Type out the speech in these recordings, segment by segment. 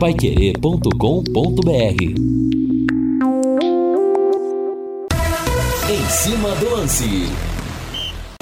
paiquerê.com.br Em cima do lance.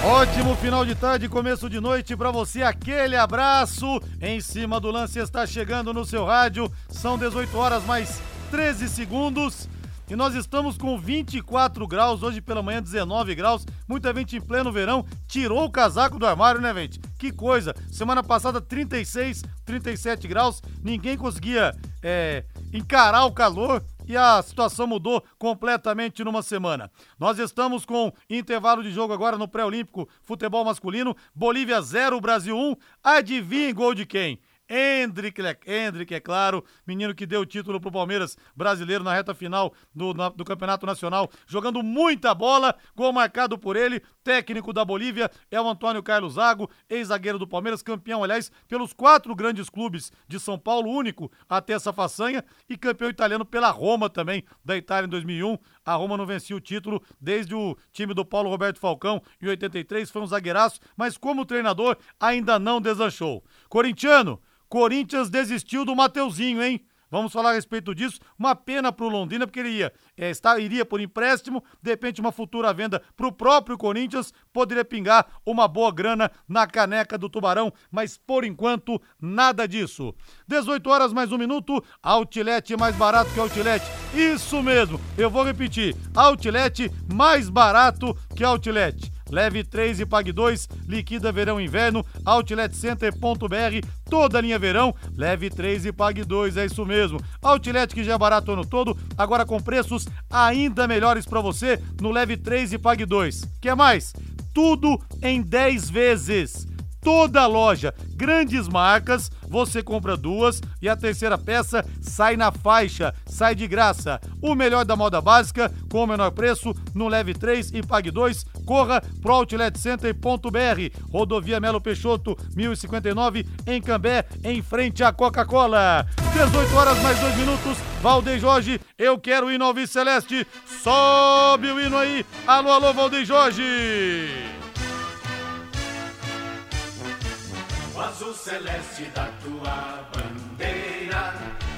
Ótimo final de tarde, começo de noite para você. Aquele abraço. Em cima do lance está chegando no seu rádio. São 18 horas mais 13 segundos. E nós estamos com 24 graus, hoje pela manhã 19 graus. Muita gente em pleno verão tirou o casaco do armário, né, gente? Que coisa! Semana passada 36, 37 graus, ninguém conseguia é, encarar o calor e a situação mudou completamente numa semana. Nós estamos com intervalo de jogo agora no pré-olímpico futebol masculino. Bolívia 0, Brasil 1. Adivinha gol de quem? Hendrick, Hendrick, é claro, menino que deu o título pro Palmeiras brasileiro na reta final do, na, do Campeonato Nacional, jogando muita bola, gol marcado por ele, técnico da Bolívia é o Antônio Carlos Zago, ex-zagueiro do Palmeiras, campeão, aliás, pelos quatro grandes clubes de São Paulo, único até essa façanha, e campeão italiano pela Roma também, da Itália em 2001. A Roma não vencia o título desde o time do Paulo Roberto Falcão em 83, foi um zagueiraço, mas como treinador ainda não deslanchou. Corintiano, Corinthians desistiu do Mateuzinho, hein? Vamos falar a respeito disso. Uma pena para o Londrina, porque ele ia, é, está, iria por empréstimo, de repente uma futura venda para o próprio Corinthians, poderia pingar uma boa grana na caneca do Tubarão, mas por enquanto nada disso. 18 horas mais um minuto, Outlet mais barato que Outlet. Isso mesmo, eu vou repetir, Outlet mais barato que Outlet. Leve 3 e pague 2, liquida verão e inverno, outletcenter.br, toda linha verão, leve 3 e pague 2, é isso mesmo. Outlet que já é barato o ano todo, agora com preços ainda melhores para você no Leve 3 e pague 2. Quer mais? Tudo em 10 vezes toda a loja. Grandes marcas, você compra duas e a terceira peça sai na faixa, sai de graça. O melhor da moda básica, com o menor preço, no leve 3 e pague 2. Corra pro outletcenter.br. Rodovia Melo Peixoto, 1059, em Cambé, em frente à Coca-Cola. 18 horas mais 2 minutos. Valdeir Jorge, eu quero o hino Celeste. Sobe o hino aí. Alô, alô, Valdeir Jorge. o azul celeste da tua bandeira.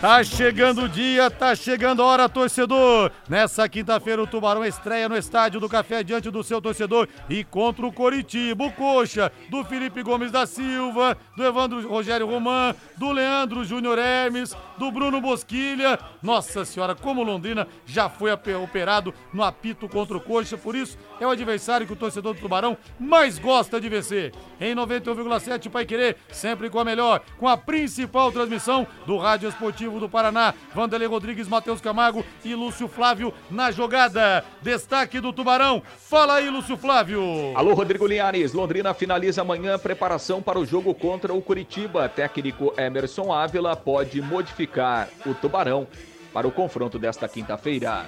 Tá chegando o dia, tá chegando a hora, torcedor. Nessa quinta-feira, o Tubarão estreia no Estádio do Café diante do seu torcedor e contra o Coritiba. O coxa do Felipe Gomes da Silva, do Evandro Rogério Roman, do Leandro Júnior Hermes, do Bruno Bosquilha. Nossa senhora, como Londrina já foi operado no apito contra o coxa, por isso é o adversário que o torcedor do Tubarão mais gosta de vencer. Em 91,7 Pai Querer, sempre com a melhor, com a principal transmissão do Rádio Esportivo do Paraná. Vanderlei Rodrigues, Matheus Camargo e Lúcio Flávio na jogada. Destaque do Tubarão. Fala aí, Lúcio Flávio. Alô, Rodrigo Linhares. Londrina finaliza amanhã preparação para o jogo contra o Curitiba. Técnico Emerson Ávila pode modificar o Tubarão para o confronto desta quinta-feira.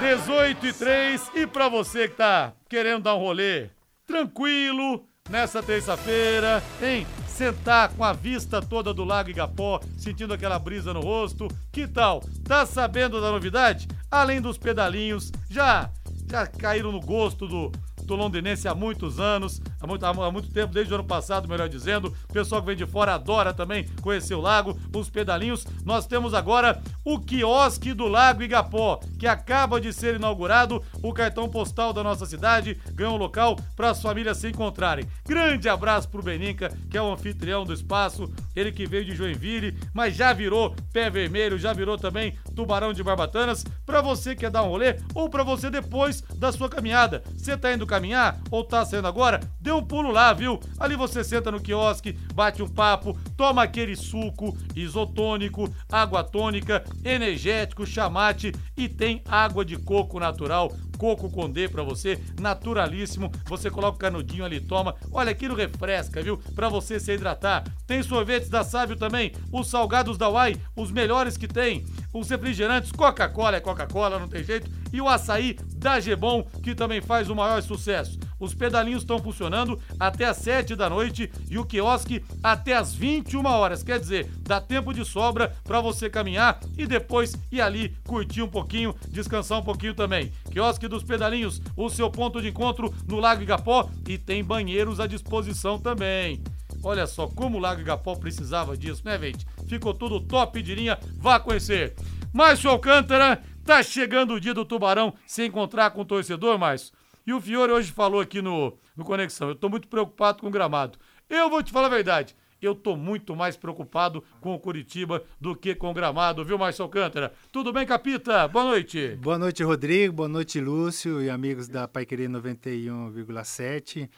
18 e 3. E para você que tá querendo dar um rolê tranquilo nessa terça-feira, hein? Sentar com a vista toda do Lago Igapó, sentindo aquela brisa no rosto. Que tal? Tá sabendo da novidade? Além dos pedalinhos, já já caíram no gosto do do londinense há muitos anos, há muito, há muito tempo, desde o ano passado, melhor dizendo. O pessoal que vem de fora adora também conhecer o lago, os pedalinhos. Nós temos agora o quiosque do Lago Igapó, que acaba de ser inaugurado. O cartão postal da nossa cidade ganhou um local para as famílias se encontrarem. Grande abraço pro Beninca, que é o anfitrião do espaço, ele que veio de Joinville, mas já virou pé vermelho, já virou também tubarão de barbatanas. Para você que quer dar um rolê ou para você depois da sua caminhada. Você tá indo caminhar ou tá saindo agora? Dê um pulo lá, viu? Ali você senta no quiosque, bate um papo, toma aquele suco isotônico, água tônica, energético, chamate e tem água de coco natural coco com D pra você, naturalíssimo. Você coloca o canudinho ali, toma. Olha, aquilo refresca, viu? Pra você se hidratar. Tem sorvetes da Sábio também, os salgados da Uai, os melhores que tem. Os refrigerantes, Coca-Cola é Coca-Cola, não tem jeito. E o açaí da Gebon, que também faz o maior sucesso. Os pedalinhos estão funcionando até às 7 da noite e o quiosque até às 21 horas. Quer dizer, dá tempo de sobra para você caminhar e depois ir ali curtir um pouquinho, descansar um pouquinho também. Quiosque dos Pedalinhos, o seu ponto de encontro no Lago Igapó e tem banheiros à disposição também. Olha só como o Lago Igapó precisava disso, né, gente? Ficou tudo top de linha, vá conhecer. Márcio Alcântara, tá chegando o dia do Tubarão se encontrar com o torcedor, Márcio. E o Fiore hoje falou aqui no, no Conexão, eu tô muito preocupado com o gramado. Eu vou te falar a verdade, eu tô muito mais preocupado com o Curitiba do que com o gramado, viu, Márcio Alcântara? Tudo bem, Capita? Boa noite. Boa noite, Rodrigo. Boa noite, Lúcio e amigos da Paiquerê 91,7.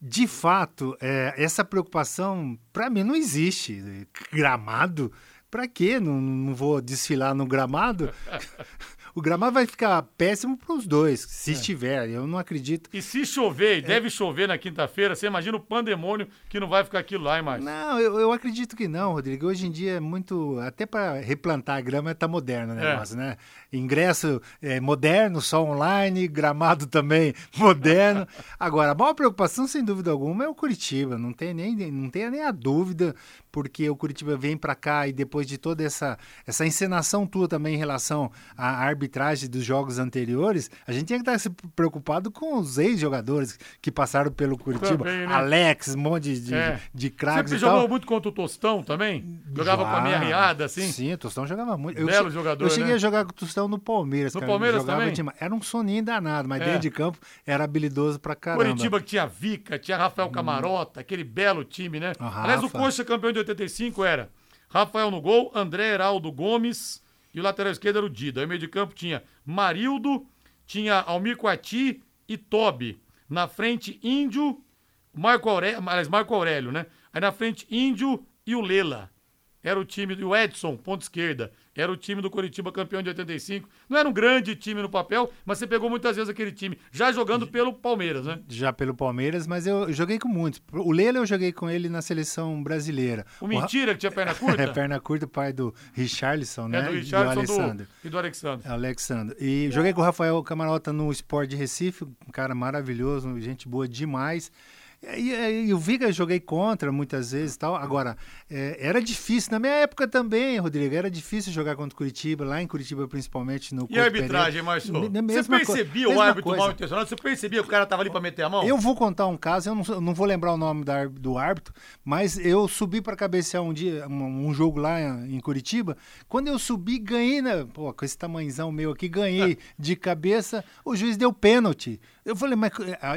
De fato, é, essa preocupação, para mim, não existe. Gramado? Para quê? Não, não vou desfilar no gramado? o gramado vai ficar péssimo para os dois, se é. estiver. Eu não acredito. E se chover, e é. deve chover na quinta-feira, você imagina o pandemônio que não vai ficar aquilo lá, Márcio? Não, eu, eu acredito que não, Rodrigo. Hoje em dia é muito. Até para replantar a grama está moderno o é. negócio, é. né? Ingresso é, moderno, só online, gramado também moderno. Agora, a maior preocupação, sem dúvida alguma, é o Curitiba. Não tem nem, não tem nem a dúvida, porque o Curitiba vem para cá e depois de toda essa, essa encenação tua também em relação à arbitragem dos jogos anteriores, a gente tinha que estar se preocupado com os ex-jogadores que passaram pelo Curitiba. Também, né? Alex, um monte de, é. de, craques. Você jogou muito contra o Tostão também? Jogava Já. com a minha riada, assim? Sim, o Tostão jogava muito. Belo eu, jogador. Eu cheguei né? a jogar com o Tostão no Palmeiras. No cara, Palmeiras também? Era um soninho danado, mas é. dentro de campo era habilidoso pra caramba. Curitiba que tinha Vica, tinha Rafael hum. Camarota, hum. aquele belo time, né? Aliás, o Coxa campeão de 85 era Rafael no gol, André Heraldo Gomes e o lateral esquerdo era o Dida. Aí meio de campo tinha Marildo, tinha Almir Coati e Tobi. Na frente, Índio, Marco Aurélio, aliás, Marco Aurélio, né? Aí na frente, Índio e o Lela. Era o time do Edson, ponto esquerda. Era o time do Curitiba campeão de 85. Não era um grande time no papel, mas você pegou muitas vezes aquele time, já jogando pelo Palmeiras, né? Já pelo Palmeiras, mas eu joguei com muitos. O Lela eu joguei com ele na seleção brasileira. O Mentira, que tinha perna curta? é, perna curta, pai do Richarlison, né? É, do Richarlison do Alexandre. Do, e do Alexandre. Alexandre. E joguei com o Rafael Camarota no Sport de Recife, um cara maravilhoso, gente boa demais. E, e, o Viga joguei contra muitas vezes tal. Agora, é, era difícil. Na minha época também, Rodrigo, era difícil jogar contra Curitiba, lá em Curitiba principalmente. No e a arbitragem, Márcio? Você percebia o árbitro coisa. mal intencionado? Você percebia que o cara tava ali para meter a mão? Eu vou contar um caso, eu não, eu não vou lembrar o nome da, do árbitro, mas eu subi para cabecear um dia, um, um, jogo lá em Curitiba. Quando eu subi, ganhei, né? Pô, com esse tamanhozão meu aqui, ganhei de cabeça. O juiz deu pênalti. Eu falei, mas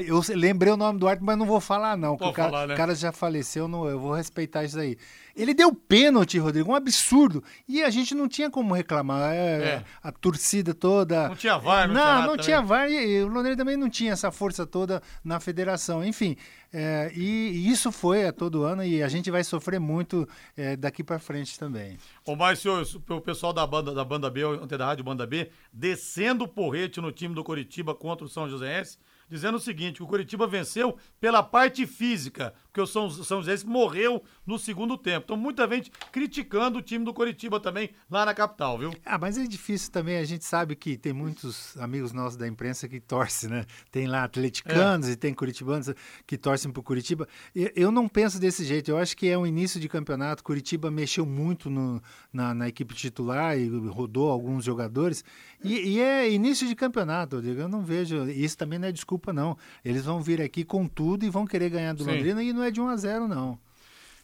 eu lembrei o nome do árbitro, mas não vou falar, não. Pode o cara, falar, né? cara já faleceu, não, eu vou respeitar isso aí. Ele deu pênalti, Rodrigo, um absurdo. E a gente não tinha como reclamar. É, é. A torcida toda. Não tinha VAR, não, não tinha, não tinha VAR. E o Londrina também não tinha essa força toda na federação. Enfim, é, e, isso foi a todo ano e a gente vai sofrer muito é, daqui para frente também. Ô, Márcio, o pessoal da banda, da banda B, ontem da Rádio Banda B, descendo o porrete no time do Coritiba contra o São Joséense dizendo o seguinte: o Curitiba venceu pela parte física, porque o São, São José morreu no segundo tempo. Então, muita gente criticando o time do Curitiba também lá na capital, viu? Ah, mas é difícil também. A gente sabe que tem muitos amigos nossos da imprensa que torcem, né? Tem lá atleticanos é. e tem curitibanos que torcem pro Curitiba. Eu não penso desse jeito. Eu acho que é um início de campeonato. Curitiba mexeu muito no, na, na, equipe titular e rodou alguns jogadores. E, e é início de campeonato, Rodrigo. Eu não vejo. Isso também não é desculpa desculpa, não. Eles vão vir aqui com tudo e vão querer ganhar do Sim. Londrina e não é de 1 a 0 não.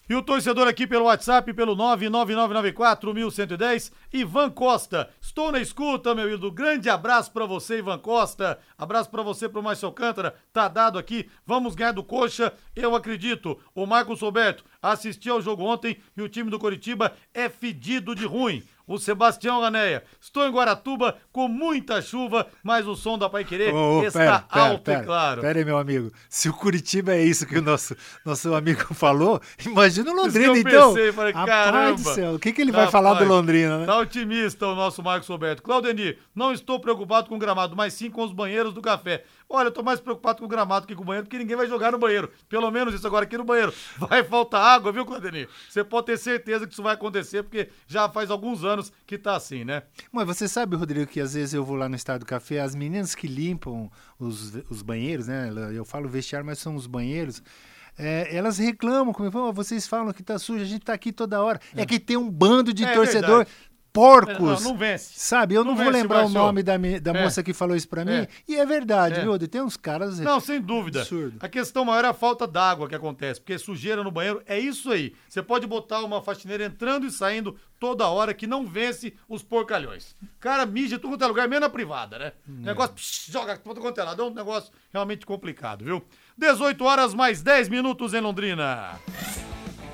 E o torcedor aqui pelo WhatsApp, pelo 99994-1110, Ivan Costa. Estou na escuta, meu ídolo. Grande abraço para você, Ivan Costa. Abraço para você, pro Márcio Alcântara. Tá dado aqui. Vamos ganhar do Coxa. Eu acredito. O Marcos Roberto assistiu ao jogo ontem e o time do Coritiba é fedido de ruim o Sebastião Raneia. Estou em Guaratuba com muita chuva, mas o som da Pai Querer oh, está pera, pera, alto pera, e claro. Pera aí, meu amigo. Se o Curitiba é isso que o nosso, nosso amigo falou, imagina o Londrina, eu então. Pensei, falei, caramba. Do céu, o que, que ele vai falar do Londrina, né? Tá otimista o nosso Marcos Roberto. Claudenir, não estou preocupado com o gramado, mas sim com os banheiros do café. Olha, eu tô mais preocupado com o gramado que com o banheiro, porque ninguém vai jogar no banheiro. Pelo menos isso agora aqui no banheiro. Vai faltar água, viu, Claudenir? Você pode ter certeza que isso vai acontecer, porque já faz alguns anos que tá assim, né? Mas você sabe, Rodrigo, que às vezes eu vou lá no Estado do Café, as meninas que limpam os, os banheiros, né? Eu falo vestiário, mas são os banheiros. É, elas reclamam comigo, oh, vocês falam que tá sujo, a gente tá aqui toda hora. É, é que tem um bando de é torcedor verdade porcos. Não, não vence. Sabe, eu não, Não vou vence, lembrar o nome da, da É. moça que falou isso pra mim. É. E é verdade, É. viu? Tem uns caras. Não, sem dúvida. Absurdo. A questão maior é a falta d'água que acontece, porque sujeira no banheiro é isso aí. Você pode botar uma faxineira entrando e saindo toda hora que não vence os porcalhões. Cara, mija tudo quanto é lugar, menos na privada, né? Negócio, psh, joga tudo quanto é lado. É um negócio realmente complicado, viu? 18 horas mais 10 minutos em Londrina.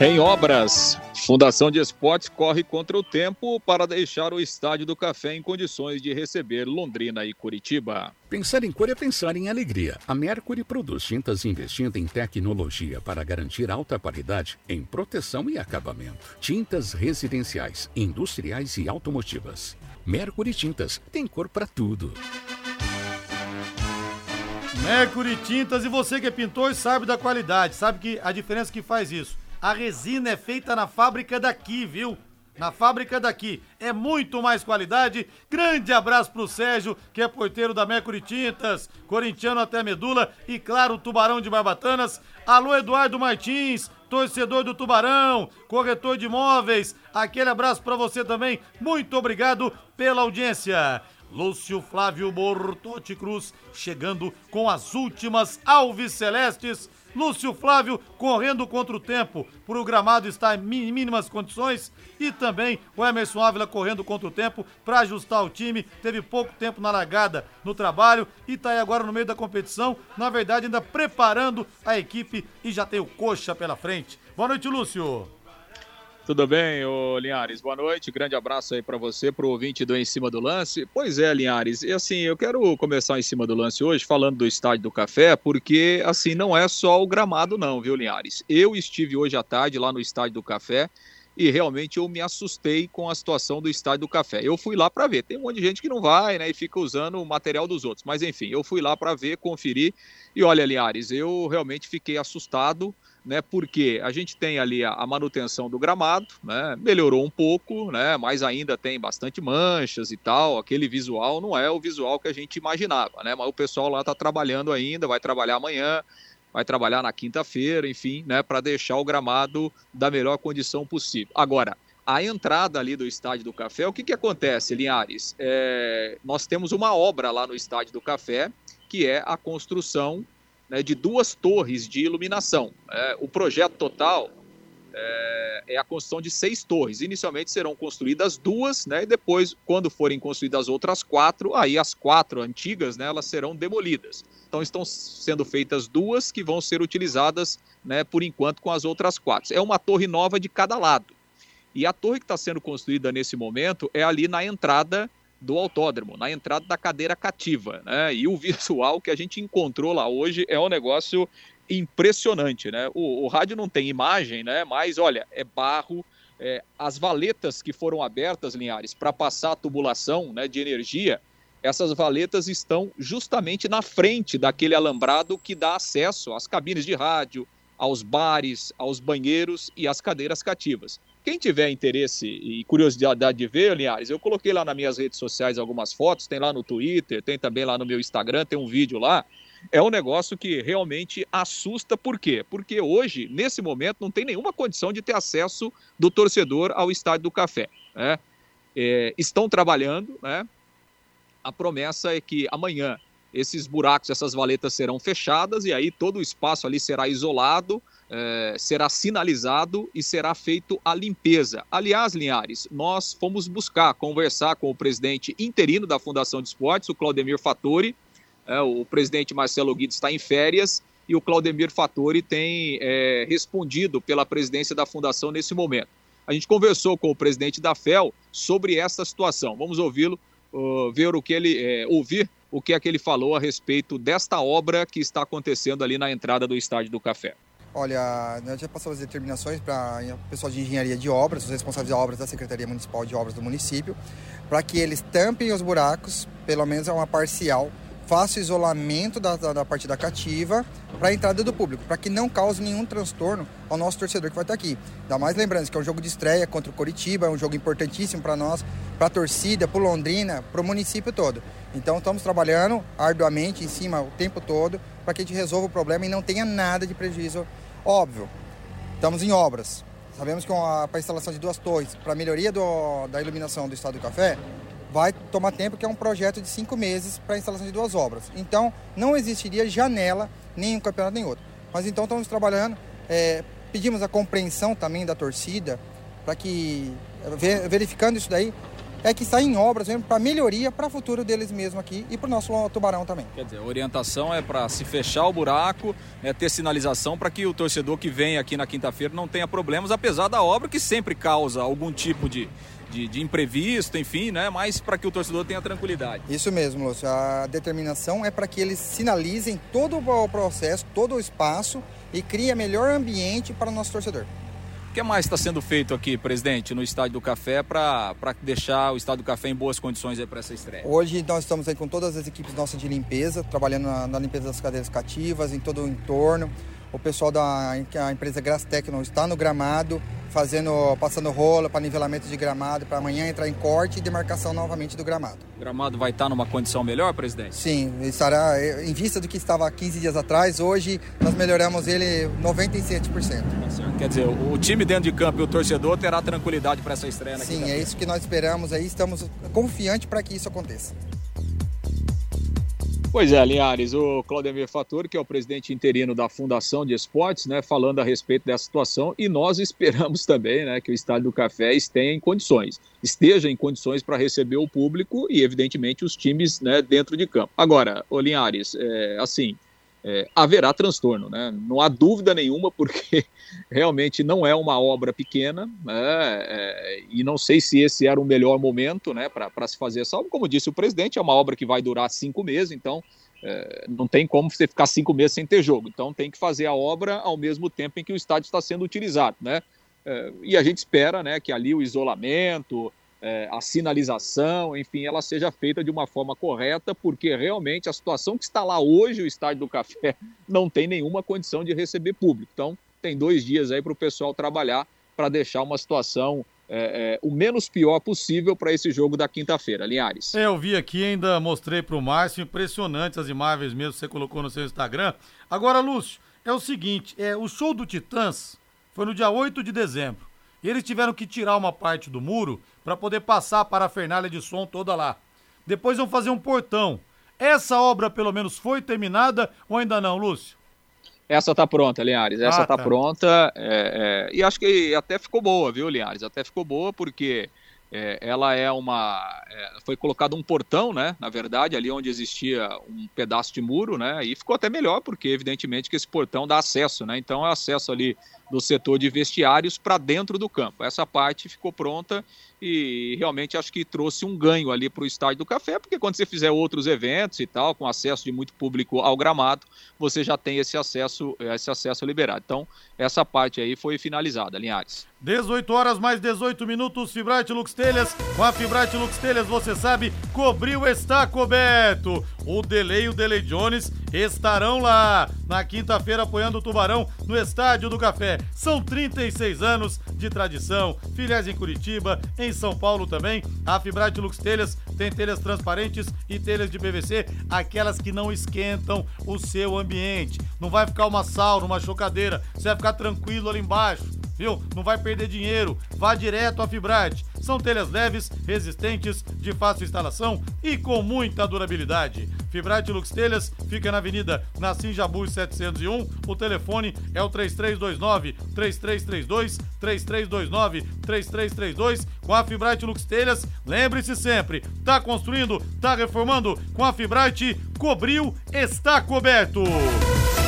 Em obras, Fundação de Esportes corre contra o tempo para deixar o Estádio do Café em condições de receber Londrina e Curitiba. Pensar em cor é pensar em alegria. A Mercury produz tintas investindo em tecnologia para garantir alta qualidade em proteção e acabamento. Tintas residenciais, industriais e automotivas. Mercury Tintas tem cor para tudo. Mercury Tintas, e você que é pintor sabe da qualidade, sabe que a diferença que faz isso. A resina é feita na fábrica daqui, viu? Na fábrica daqui. É muito mais qualidade. Grande abraço pro Sérgio, que é porteiro da Mercury Tintas, corintiano até medula, e claro, Tubarão de Barbatanas. Alô, Eduardo Martins, torcedor do Tubarão, corretor de imóveis. Aquele abraço pra você também. Muito obrigado pela audiência. Lúcio Flávio Bortotti Cruz chegando com as últimas Alves Celestes. Lúcio Flávio correndo contra o tempo, por o gramado estar em mínimas condições. E também o Emerson Ávila correndo contra o tempo para ajustar o time. Teve pouco tempo na largada no trabalho e tá aí agora no meio da competição. Na verdade, ainda preparando a equipe e já tem o Coxa pela frente. Boa noite, Lúcio. Tudo bem, ô Linhares? Boa noite, grande abraço aí para você, pro ouvinte do Em Cima do Lance. Pois é, Linhares, e assim, eu quero começar Em Cima do Lance hoje falando do Estádio do Café, porque assim, não é só o gramado não, viu, Linhares? Eu estive hoje à tarde lá no Estádio do Café e realmente eu me assustei com a situação do Estádio do Café. Eu fui lá para ver, tem um monte de gente que não vai, né, e fica usando o material dos outros, mas enfim, eu fui lá para ver, conferir, e olha, Linhares, eu realmente fiquei assustado, né? Porque a gente tem ali a, a manutenção do gramado, né? Melhorou um pouco, né? Mas ainda tem bastante manchas e tal. Aquele visual não é o visual que a gente imaginava, né? Mas o pessoal lá está trabalhando ainda, vai trabalhar amanhã, vai trabalhar na quinta-feira, enfim, né? Para deixar o gramado da melhor condição possível. Agora. A entrada ali do Estádio do Café, o que, que acontece, Linhares? É, nós temos uma obra lá no Estádio do Café, que é a construção né, de duas torres de iluminação. É, o projeto total é, é, a construção de seis torres. Inicialmente serão construídas duas, né, e depois, quando forem construídas as outras quatro, aí as quatro antigas, né, elas serão demolidas. Então estão sendo feitas duas que vão ser utilizadas, né, por enquanto, com as outras quatro. É uma torre nova de cada lado. E a torre que está sendo construída nesse momento é ali na entrada do autódromo, na entrada da cadeira cativa, né? E o visual que a gente encontrou lá hoje é um negócio impressionante, né? O, o rádio não tem imagem, né? Mas olha, é barro, é, as valetas que foram abertas, Linhares, para passar a tubulação né, de energia, essas valetas estão justamente na frente daquele alambrado que dá acesso às cabines de rádio, aos bares, aos banheiros e às cadeiras cativas. Quem tiver interesse e curiosidade de ver, Linhares, eu coloquei lá nas minhas redes sociais algumas fotos, tem lá no Twitter, tem também lá no meu Instagram, tem um vídeo lá. É um negócio que realmente assusta, por quê? Porque hoje, nesse momento, não tem nenhuma condição de ter acesso do torcedor ao Estádio do Café. Né? É, estão trabalhando, né? A promessa é que amanhã esses buracos, essas valetas serão fechadas e aí todo o espaço ali será isolado, é, será sinalizado e será feito a limpeza. Aliás, Linhares, nós fomos buscar conversar com o presidente interino da Fundação de Esportes, o Claudemir Fattori. É, o presidente Marcelo Guido está em férias e o Claudemir Fattori tem é, respondido pela presidência da Fundação nesse momento. A gente conversou com o presidente da FEL sobre essa situação. Vamos ouvi-lo, uh, ver o que ele é, ouvir o que é que ele falou a respeito desta obra que está acontecendo ali na entrada do Estádio do Café. Olha, nós já passamos as determinações para o pessoal de engenharia de obras, os responsáveis de obras da Secretaria Municipal de Obras do município, para que eles tampem os buracos, pelo menos é uma parcial, faça isolamento da, da, da partida cativa para a entrada do público, para que não cause nenhum transtorno ao nosso torcedor que vai estar aqui. Ainda mais lembrando que é um jogo de estreia contra o Coritiba, é um jogo importantíssimo para nós, para a torcida, para Londrina, para o município todo. Então estamos trabalhando arduamente em cima o tempo todo para que a gente resolva o problema e não tenha nada de prejuízo. Óbvio, estamos em obras. Sabemos que para a instalação de duas torres, para a melhoria do, da iluminação do Estado do Café, vai tomar tempo, que é um projeto de cinco meses para a instalação de duas obras. Então, não existiria janela, nem um campeonato, nem outro. Mas então estamos trabalhando, é, pedimos a compreensão também da torcida, para que, verificando isso daí, é que está em obras para melhoria para o futuro deles mesmo aqui e para o nosso tubarão também. Quer dizer, a orientação é para se fechar o buraco, é ter sinalização para que o torcedor que vem aqui na quinta-feira não tenha problemas, apesar da obra que sempre causa algum tipo de, de, de imprevisto, enfim, né? Mas para que o torcedor tenha tranquilidade. Isso mesmo, Lúcio. A determinação é para que eles sinalizem todo o processo, todo o espaço e criem melhor ambiente para o nosso torcedor. Que mais está sendo feito aqui, presidente, no Estádio do Café para deixar o Estádio do Café em boas condições para essa estreia? Hoje nós estamos aí com todas as equipes nossas de limpeza, trabalhando na, na limpeza das cadeiras cativas, em todo o entorno. O pessoal da a empresa Grass Techno está no gramado, fazendo, passando rola para nivelamento de gramado, para amanhã entrar em corte e demarcação novamente do gramado. O gramado vai estar numa condição melhor, presidente? Sim, estará em vista do que estava 15 dias atrás, hoje nós melhoramos ele 97%. Tá Quer dizer, o time dentro de campo e o torcedor terá tranquilidade para essa estreia Sim, é isso que nós esperamos aí, estamos confiantes para que isso aconteça. Pois é, Linhares, o Claudemir Fator, que é o presidente interino da Fundação de Esportes, né, falando a respeito dessa situação, e nós esperamos também né, que o Estádio do Café esteja em condições, esteja em condições para receber o público e, evidentemente, os times né, dentro de campo. Agora, ô Linhares, é, assim, é, haverá transtorno, né? Não há dúvida nenhuma, porque realmente não é uma obra pequena, né? é, e não sei se esse era o melhor momento né, para se fazer essa obra. Como disse o presidente, é uma obra que vai durar cinco meses, então é, não tem como você ficar cinco meses sem ter jogo. Então tem que fazer a obra ao mesmo tempo em que o estádio está sendo utilizado. Né? É, e a gente espera né, que ali o isolamento, é, a sinalização, enfim, ela seja feita de uma forma correta, porque realmente a situação que está lá hoje, o Estádio do Café, não tem nenhuma condição de receber público. Então, tem dois dias aí para o pessoal trabalhar para deixar uma situação é, é, o menos pior possível para esse jogo da quinta-feira, Linhares. É, eu vi aqui, ainda mostrei para o Márcio, impressionantes as imagens mesmo que você colocou no seu Instagram. Agora, Lúcio, é o seguinte, é, o show do Titãs foi no dia 8 de dezembro. E eles tiveram que tirar uma parte do muro para poder passar a parafernália de som toda lá. Depois vão fazer um portão. Essa obra, pelo menos, foi terminada ou ainda não, Lúcio? Essa está pronta, Linhares. Essa está ah, tá. pronta. É, é, e acho que até ficou boa, viu, Linhares? Até ficou boa porque é, ela é uma. É, foi colocado um portão, né? Na verdade, ali onde existia um pedaço de muro, né? E ficou até melhor, porque evidentemente que esse portão dá acesso, né? Então é acesso ali do setor de vestiários para dentro do campo. Essa parte ficou pronta e realmente acho que trouxe um ganho ali para o Estádio do Café, porque quando você fizer outros eventos e tal, com acesso de muito público ao gramado, você já tem esse acesso, esse acesso liberado. Então, essa parte aí foi finalizada, Linhares. 18 horas mais 18 minutos, Fibrate Lux Telhas. Com a Fibrate Lux Telhas, você sabe, cobriu está coberto. O Delay o Delay Jones estarão lá na quinta-feira apoiando o Tubarão no Estádio do Café. São 36 anos de tradição, filiais em Curitiba, em são Paulo também. A Fibrate Lux Telhas tem telhas transparentes e telhas de PVC, aquelas que não esquentam o seu ambiente. Não vai ficar uma sauna, uma chocadeira, você vai ficar tranquilo ali embaixo viu? Não vai perder dinheiro. Vá direto à Fibrate. São telhas leves, resistentes, de fácil instalação e com muita durabilidade. Fibrate Lux Telhas fica na Avenida Nassim Jabu 701. O telefone é o 3329 3332 3329 3332. Com a Fibrate Lux Telhas, lembre-se sempre, tá construindo, tá reformando com a Fibrate, cobriu, está coberto.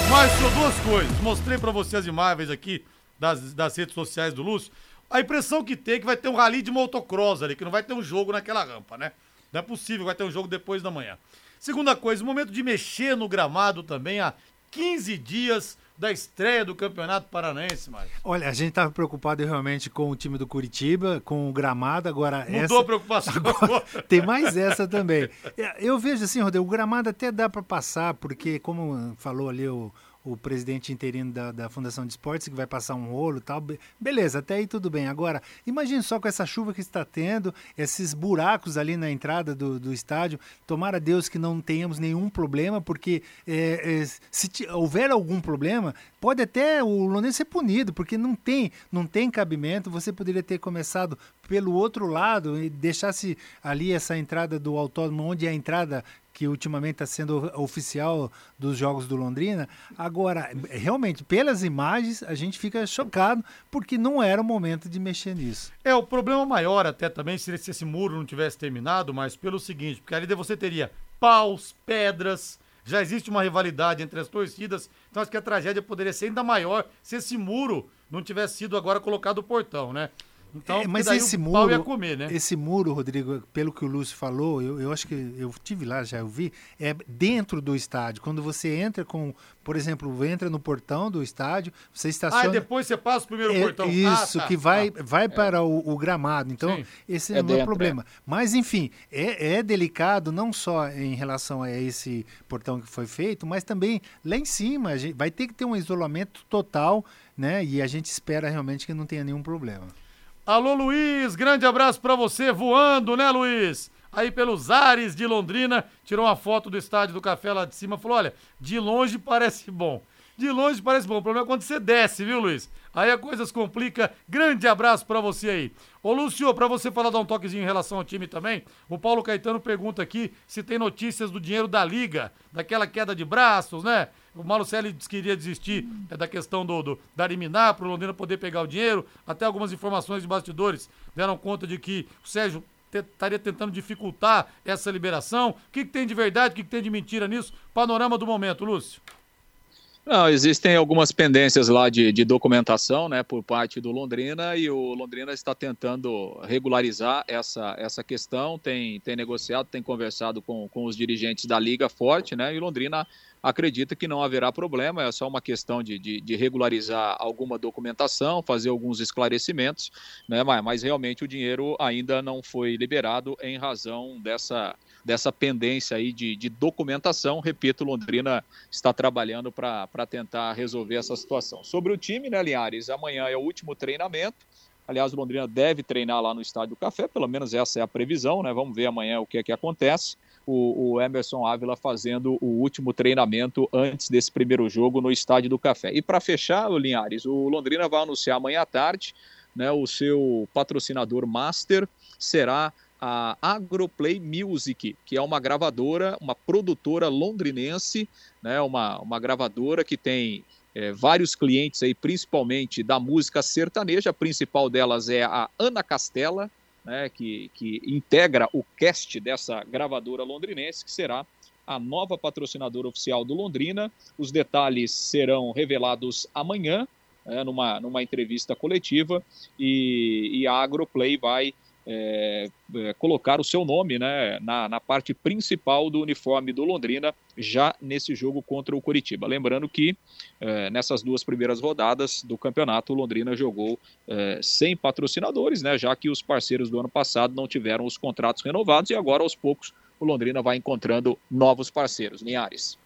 Mas só duas coisas. Mostrei para você as imagens aqui das, das redes sociais do Lúcio, a impressão que tem é que vai ter um rally de motocross ali, que não vai ter um jogo naquela rampa, né? Não é possível, vai ter um jogo depois da manhã. Segunda coisa, o momento de mexer no gramado também há 15 dias da estreia do Campeonato Paranaense, Mário? Olha, a gente estava preocupado realmente com o time do Curitiba, com o gramado, agora Mudou essa... a preocupação. Agora, tem mais essa também. Eu vejo assim, Rodrigo, o gramado até dá para passar, porque como falou ali o, o presidente interino da, da Fundação de Esportes, que vai passar um rolo e tal. Be- Beleza, até aí tudo bem. Agora, imagine só com essa chuva que está tendo, esses buracos ali na entrada do, do estádio. Tomara Deus que não tenhamos nenhum problema, porque é, é, se houver algum problema, pode até o Londrina ser punido, porque não tem, não tem cabimento. Você poderia ter começado pelo outro lado e deixasse ali essa entrada do autódromo, onde é a entrada que ultimamente está sendo oficial dos jogos do Londrina. Agora, realmente, pelas imagens, a gente fica chocado, porque não era o momento de mexer nisso. É, o problema maior até também se esse, esse muro não tivesse terminado, mas pelo seguinte, porque ali você teria paus, pedras, já existe uma rivalidade entre as torcidas, então acho que a tragédia poderia ser ainda maior se esse muro não tivesse sido agora colocado o portão, né? Então, É, mas esse o muro, pau ia comer, né? esse muro, Rodrigo, pelo que o Lúcio falou, eu, eu acho que eu tive lá, já eu vi, é dentro do estádio. Quando você entra com, por exemplo, entra no portão do estádio, você Ah, estaciona. e depois você passa o primeiro É, portão. Isso, Ah, tá, que vai, tá. vai para o, o gramado. Então, Sim. esse É não é o dentro, problema. Mas, enfim, é, é delicado não só em relação a esse portão que foi feito, mas também lá em cima. A gente vai ter que ter um isolamento total, né? E a gente espera realmente que não tenha nenhum problema. Alô, Luiz, grande abraço pra você, voando, né, Luiz? Aí pelos ares de Londrina, tirou uma foto do estádio do café lá de cima, falou: olha, de longe parece bom. De longe parece bom. O problema é quando você desce, viu, Luiz? Aí a coisa se complica. Grande abraço pra você aí. Ô, Lúcio, pra você falar, dar um toquezinho em relação ao time também, o Paulo Caetano pergunta aqui se tem notícias do dinheiro da Liga, daquela queda de braços, né? O Malucelli disse que iria desistir é, da questão do, do, da liminar para o Londrina poder pegar o dinheiro. Até algumas informações de bastidores deram conta de que o Sérgio estaria tentando dificultar essa liberação. O que, que tem de verdade, o que, que tem de mentira nisso? Panorama do momento, Lúcio. Não, existem algumas pendências lá de, de documentação, né, por parte do Londrina e o Londrina está tentando regularizar essa, essa questão, tem, tem negociado, tem conversado com, com os dirigentes da Liga Forte, né, e Londrina acredita que não haverá problema, é só uma questão de, de, de regularizar alguma documentação, fazer alguns esclarecimentos, né, mas, mas realmente o dinheiro ainda não foi liberado em razão dessa dessa pendência aí de, de documentação. Repito, Londrina está trabalhando para tentar resolver essa situação. Sobre o time, né, Linhares? Amanhã é o último treinamento. Aliás, o Londrina deve treinar lá no Estádio Café, pelo menos essa é a previsão, né? Vamos ver amanhã o que é que acontece. O, o Emerson Ávila fazendo o último treinamento antes desse primeiro jogo no Estádio do Café. E para fechar, Linhares, o Londrina vai anunciar amanhã à tarde, né? O seu patrocinador master será a Agroplay Music, que é uma gravadora, uma produtora londrinense, né, uma, uma gravadora que tem é, vários clientes aí, principalmente da música sertaneja, a principal delas é a Ana Castela, né, que, que integra o cast dessa gravadora londrinense, que será a nova patrocinadora oficial do Londrina. Os detalhes serão revelados amanhã, é, numa, numa entrevista coletiva, e, e a Agroplay vai é, é, colocar o seu nome né, na, na, parte principal do uniforme do Londrina já nesse jogo contra o Curitiba. Lembrando que é, nessas duas primeiras rodadas do campeonato, o Londrina jogou sem patrocinadores, né, já que os parceiros do ano passado não tiveram os contratos renovados e agora aos poucos o Londrina vai encontrando novos parceiros. Linhares.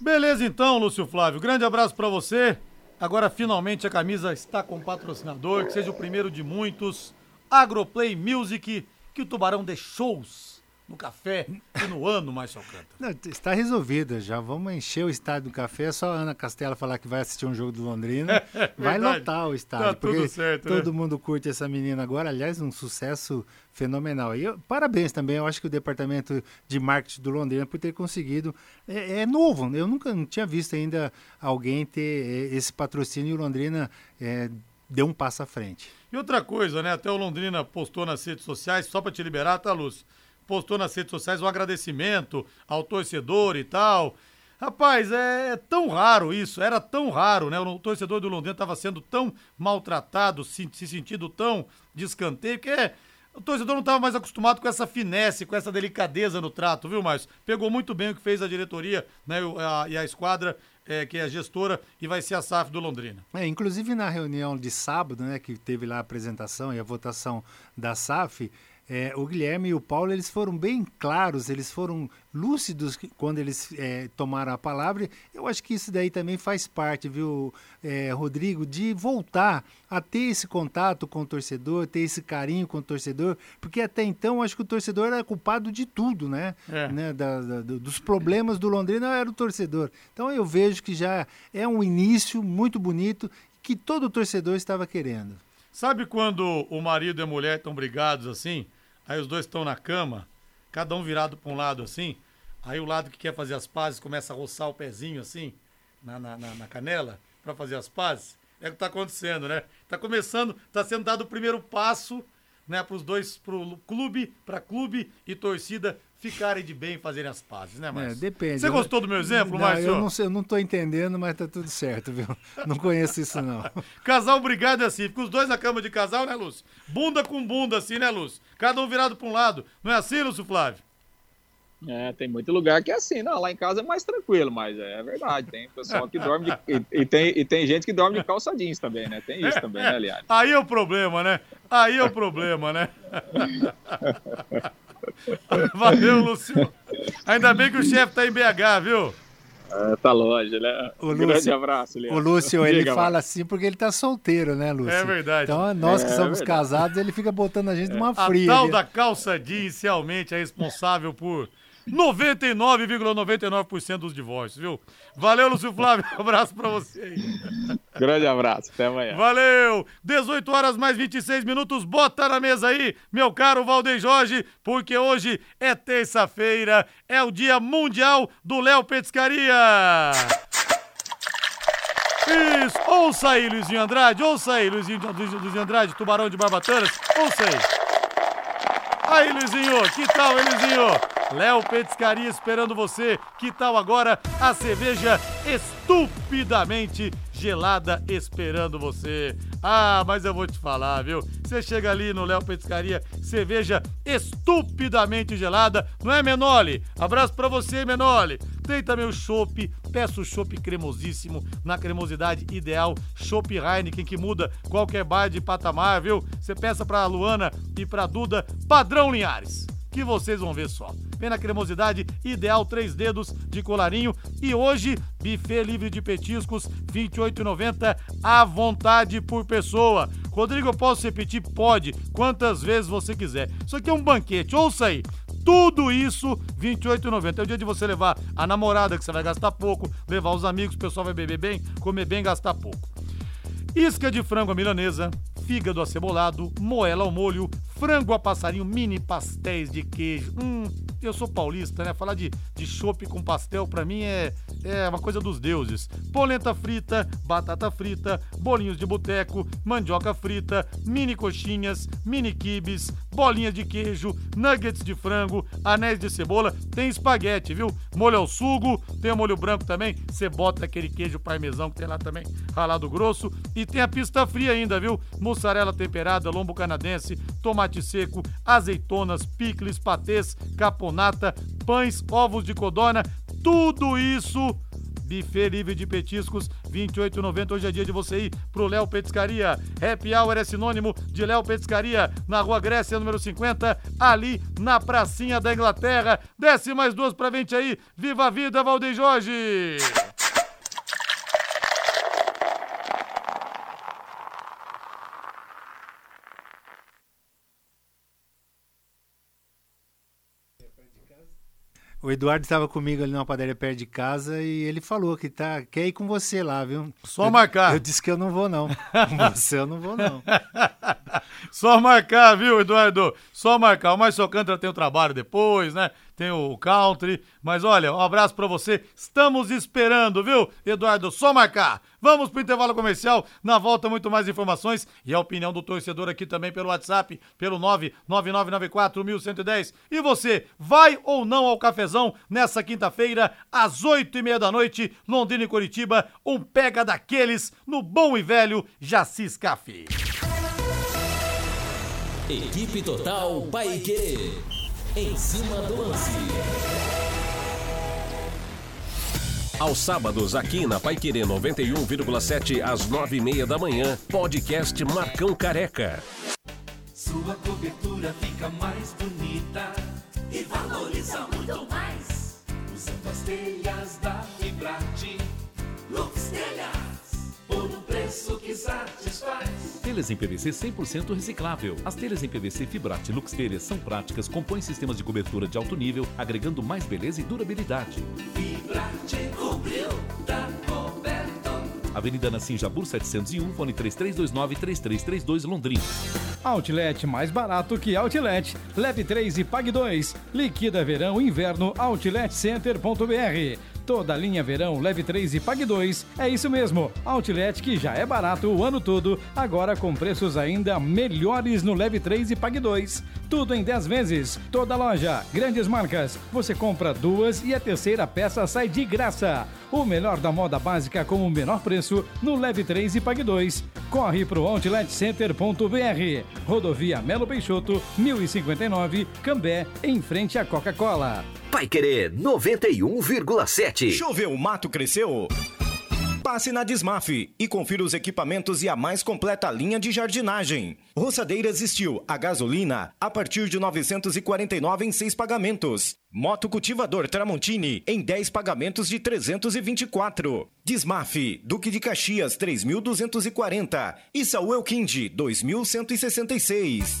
Beleza então, Lúcio Flávio. Grande abraço para você. Agora finalmente a camisa está com patrocinador, que seja o primeiro de muitos. Agroplay Music, que o Tubarão shows no café e no ano, Márcio Alcântara. Não, está resolvido, já vamos encher o estádio do café, é só a Ana Castela falar que vai assistir um jogo do Londrina, É vai lotar o estádio, Tá tudo porque certo, todo né? mundo curte essa menina agora, aliás, um sucesso fenomenal. E eu- parabéns também, eu acho que o departamento de marketing do Londrina por ter conseguido, é, é novo, eu nunca não tinha visto ainda alguém ter é, esse patrocínio e o Londrina é, deu um passo à frente. E outra coisa, né? Até o Londrina postou nas redes sociais, só para te liberar, tá, Lúcio? Postou nas redes sociais um agradecimento ao torcedor e tal. Rapaz, é, é tão raro isso, era tão raro, né? O torcedor do Londrina estava sendo tão maltratado, se, se sentindo tão de escanteio, que é, O torcedor não estava mais acostumado com essa finesse, com essa delicadeza no trato, viu, Márcio? Pegou muito bem o que fez a diretoria né, a, e a esquadra, é, que é a gestora, e vai ser a SAF do Londrina. É, inclusive na reunião de sábado, né, que teve lá a apresentação e a votação da SAF, é, o Guilherme e o Paulo eles foram bem claros, eles foram lúcidos quando eles é, tomaram a palavra. Eu acho que isso daí também faz parte, viu, é, Rodrigo, de voltar a ter esse contato com o torcedor, ter esse carinho com o torcedor, porque até então acho que o torcedor era culpado de tudo, né? É. né? Da, da, dos problemas do Londrina era o torcedor. Então eu vejo que já é um início muito bonito que todo torcedor estava querendo. Sabe quando o marido e a mulher estão brigados assim? Aí os dois estão na cama, cada um virado para um lado assim. Aí o lado que quer fazer as pazes começa a roçar o pezinho assim, na, na, na, na canela, para fazer as pazes. É o que está acontecendo, né? Está começando, está sendo dado o primeiro passo, né, para os dois, para o clube, para clube e torcida ficarem de bem e fazerem as pazes, né, Márcio? É, depende. Você gostou do meu exemplo, não, Márcio? Eu não, sei, eu não tô entendendo, mas tá tudo certo, viu? Não conheço isso, não. casal brigado é assim, fica os dois na cama de casal, né, Lúcio? Bunda com bunda, assim, né, Lúcio? Cada um virado para um lado. Não é assim, Lúcio Flávio? É, tem muito lugar que é assim, não, lá em casa é mais tranquilo, mas é verdade, tem pessoal que dorme de, e, e, tem, e tem gente que dorme de calça jeans também, né? Tem isso também, né, aliás? Aí é o problema, né? Aí é o problema, né? Valeu, Lúcio. Ainda bem que o chefe tá em BH, viu? É, tá longe, né? O um grande abraço, Leandro. O Lúcio, ele Diga, fala assim porque ele tá solteiro, né, Lúcio? É verdade. Então, nós que é, somos é casados, ele fica botando a gente numa fria. A tal da calça jeans realmente é responsável por 99,99% ,99 dos divórcios, viu? Valeu, Lúcio Flávio. Um abraço pra você aí. Grande abraço. Até amanhã. Valeu. 18 horas mais 26 minutos. Bota na mesa aí, meu caro Valdeir Jorge, porque hoje é terça-feira, é o Dia Mundial do Léo Petiscaria. Isso, ouça aí, Luizinho Andrade, ouça aí, Luizinho, Luizinho Andrade, Tubarão de Barbatanas, ouça aí. Aí, Luizinho, que tal, hein, Luizinho? Léo Petiscaria esperando você. Que tal agora a cerveja estupidamente gelada esperando você? Ah, mas eu vou te falar, viu? Você chega ali no Léo Petiscaria, cerveja estupidamente gelada, não é, Menoli? Abraço pra você, Menoli. Tem também o chopp, peça o chopp cremosíssimo, na cremosidade ideal, chopp Heineken, que muda qualquer bar de patamar, viu? Você peça pra Luana e pra Duda, padrão Linhares que vocês vão ver só. Vem na cremosidade ideal, três dedos de colarinho. E hoje, buffet livre de petiscos, R$ 28,90 à vontade por pessoa. Rodrigo, eu posso repetir? Pode, quantas vezes você quiser. Isso aqui é um banquete, ouça aí. Tudo isso, R$ 28,90. É o dia de você levar a namorada, que você vai gastar pouco, levar os amigos, o pessoal vai beber bem, comer bem, gastar pouco. Isca de frango à milanesa, fígado acebolado, moela ao molho, frango a passarinho, mini pastéis de queijo. Hum, eu sou paulista, né? Falar de, de chopp com pastel pra mim é, é uma coisa dos deuses. Polenta frita, batata frita, bolinhos de boteco, mandioca frita, mini coxinhas, mini quibes, bolinhas de queijo, nuggets de frango, anéis de cebola, tem espaguete, viu? Molho ao sugo, tem molho branco também, você bota aquele queijo parmesão que tem lá também, ralado grosso, e tem a pista fria ainda, viu? Mussarela temperada, lombo canadense, tomate seco, azeitonas, picles, patês, caponata, pães, ovos de codorna, tudo isso Buffet livre de petiscos, R$ 28,90. Hoje é dia de você ir pro Léo Petiscaria. Happy Hour é sinônimo de Léo Petiscaria, na Rua Grécia, número 50, ali na pracinha da Inglaterra. Desce mais duas pra frente aí. Viva a vida, Valdeir Jorge! O Eduardo estava comigo ali numa padaria perto de casa e ele falou que tá, quer ir com você lá, viu? Só eu, marcar. Eu disse que eu não vou, não. Com você eu não vou, não. Só marcar, viu, Eduardo? Só marcar. O Márcio Alcântara tem o trabalho depois, né? Tem o country. Mas olha, um abraço para você. Estamos esperando, viu, Eduardo? Só marcar. Vamos pro intervalo comercial. Na volta, muito mais informações e a opinião do torcedor aqui também pelo WhatsApp, pelo 999941110. E você, vai ou não ao cafezão nessa quinta-feira, às oito e meia da noite, Londrina e Curitiba, um pega daqueles no bom e velho Jacis Café. Equipe Total Paique. Em cima do lance. Aos sábados, aqui na Paiquerê 91,7 às 9h30 da manhã, podcast Marcão Careca. Sua cobertura fica mais bonita e valoriza muito mais. Usando as telhas da Fibrate, Lux Telhas, por um preço que satisfaz. Telhas em PVC 100% reciclável. As telhas em PVC Fibrate Lux Telhas são práticas, compõem sistemas de cobertura de alto nível, agregando mais beleza e durabilidade. Fibrate cobriu, tá coberto. Avenida Nassim Jabur 701, fone 3329-3332 Londrina. Outlet mais barato que Outlet. Leve 3 e pague 2. Liquida verão e inverno outletcenter.br. Toda linha verão, leve 3 e pague 2. É isso mesmo. Outlet que já é barato o ano todo, agora com preços ainda melhores no leve 3 e pague 2. Tudo em 10 vezes. Toda loja, grandes marcas. Você compra duas e a terceira peça sai de graça. O melhor da moda básica com o menor preço no leve 3 e pague 2. Corre pro outletcenter.br. Rodovia Melo Peixoto, 1059, Cambé, em frente à Coca-Cola. Vai querer 91,7. Choveu, mato cresceu? Passe na Desmaf e confira os equipamentos e a mais completa linha de jardinagem. Roçadeiras Steel a gasolina a partir de 949 em seis pagamentos. Moto cultivador Tramontini em 10 pagamentos de 324. Desmaf Duque de Caxias 3240 e Saúl Quindi 2166.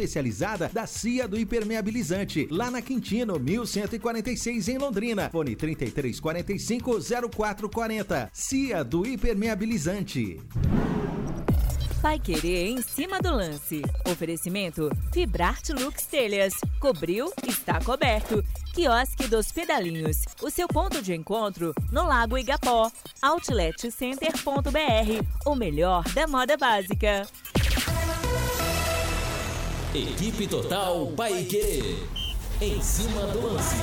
da CIA do Impermeabilizante, lá na Quintino, 1146 em Londrina. Fone 3345 0440. CIA do Impermeabilizante. Vai querer em cima do lance. Oferecimento Fibrarte Lux Telhas. Cobriu, está coberto. Quiosque dos Pedalinhos. O seu ponto de encontro no Lago Igapó. Outletcenter.br. O melhor da moda básica. Equipe Total Paique. Em cima do lance.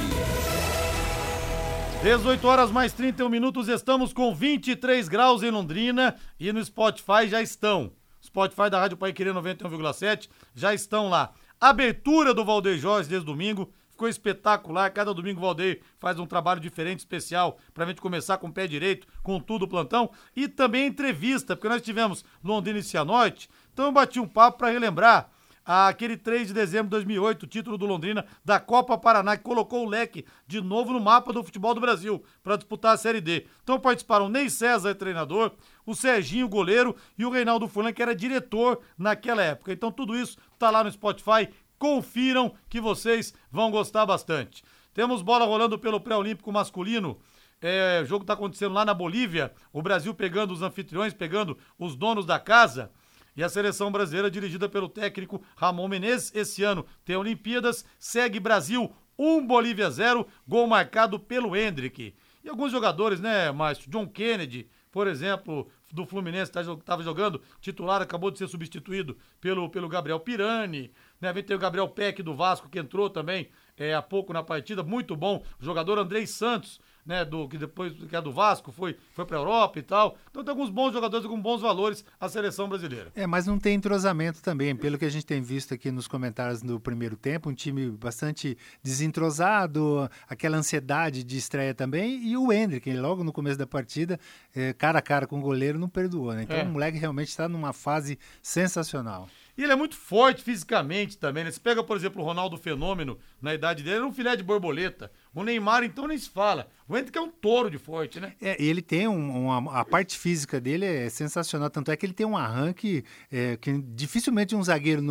18 horas mais 31 minutos, estamos com 23 graus em Londrina e no Spotify já estão. Spotify da Rádio Pai Querer 91,7 já estão lá. Abertura do Valdeir Jorge desde domingo, ficou espetacular. Cada domingo o Valdeir faz um trabalho diferente, especial, pra gente começar com o pé direito, com tudo o plantão. E também entrevista, porque nós tivemos Londrina e Cianorte, então eu bati um papo para relembrar aquele 3 de dezembro de 2008, o título do Londrina da Copa Paraná, que colocou o leque de novo no mapa do futebol do Brasil para disputar a Série D. Então participaram Ney César, treinador, o Serginho, goleiro, e o Reinaldo Fulan, que era diretor naquela época. Então tudo isso tá lá no Spotify. Confiram que vocês vão gostar bastante. Temos bola rolando pelo pré-olímpico masculino. É, o jogo está acontecendo lá na Bolívia. O Brasil pegando os anfitriões, pegando os donos da casa. E a seleção brasileira, dirigida pelo técnico Ramon Menezes, esse ano tem Olimpíadas, segue Brasil 1 Bolívia 0, gol marcado pelo Hendrick. E alguns jogadores, né, Márcio? John Kennedy, por exemplo, do Fluminense, estava jogando, titular, acabou de ser substituído pelo, pelo Gabriel Pirani. Né? Vem ter o Gabriel Peck do Vasco, que entrou também é, há pouco na partida, muito bom. O jogador Andrei Santos, né, do que depois que é do Vasco, foi, foi para Europa e tal. Então tem alguns bons jogadores com bons valores a seleção brasileira. É, mas não tem entrosamento também, pelo que a gente tem visto aqui nos comentários do primeiro tempo, um time bastante desentrosado, aquela ansiedade de estreia também, e o Hendrick, logo no começo da partida, é, cara a cara com o goleiro, não perdoou, né? Então É. o moleque realmente está numa fase sensacional. E ele é muito forte fisicamente também, né? Você pega, por exemplo, o Ronaldo Fenômeno na idade dele, era um filé de borboleta. O Neymar, então, nem se fala. O Hendrick é um touro de forte, né? É, ele tem um, uma, a parte física dele é sensacional, tanto é que ele tem um arranque é, que dificilmente um zagueiro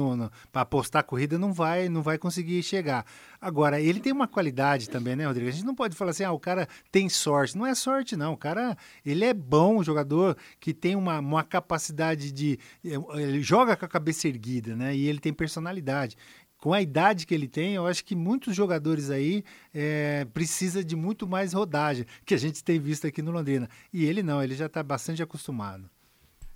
para apostar corrida não vai, não vai conseguir chegar. Agora, ele tem uma qualidade também, né, Rodrigo? A gente não pode falar assim, ah, o cara tem sorte. Não é sorte, não. O cara, ele é bom, um jogador que tem uma, uma capacidade de. Ele joga com a cabeça erguida, né? E ele tem personalidade com a idade que ele tem, eu acho que muitos jogadores aí é, precisa de muito mais rodagem que a gente tem visto aqui no Londrina. E ele não, ele já está bastante acostumado.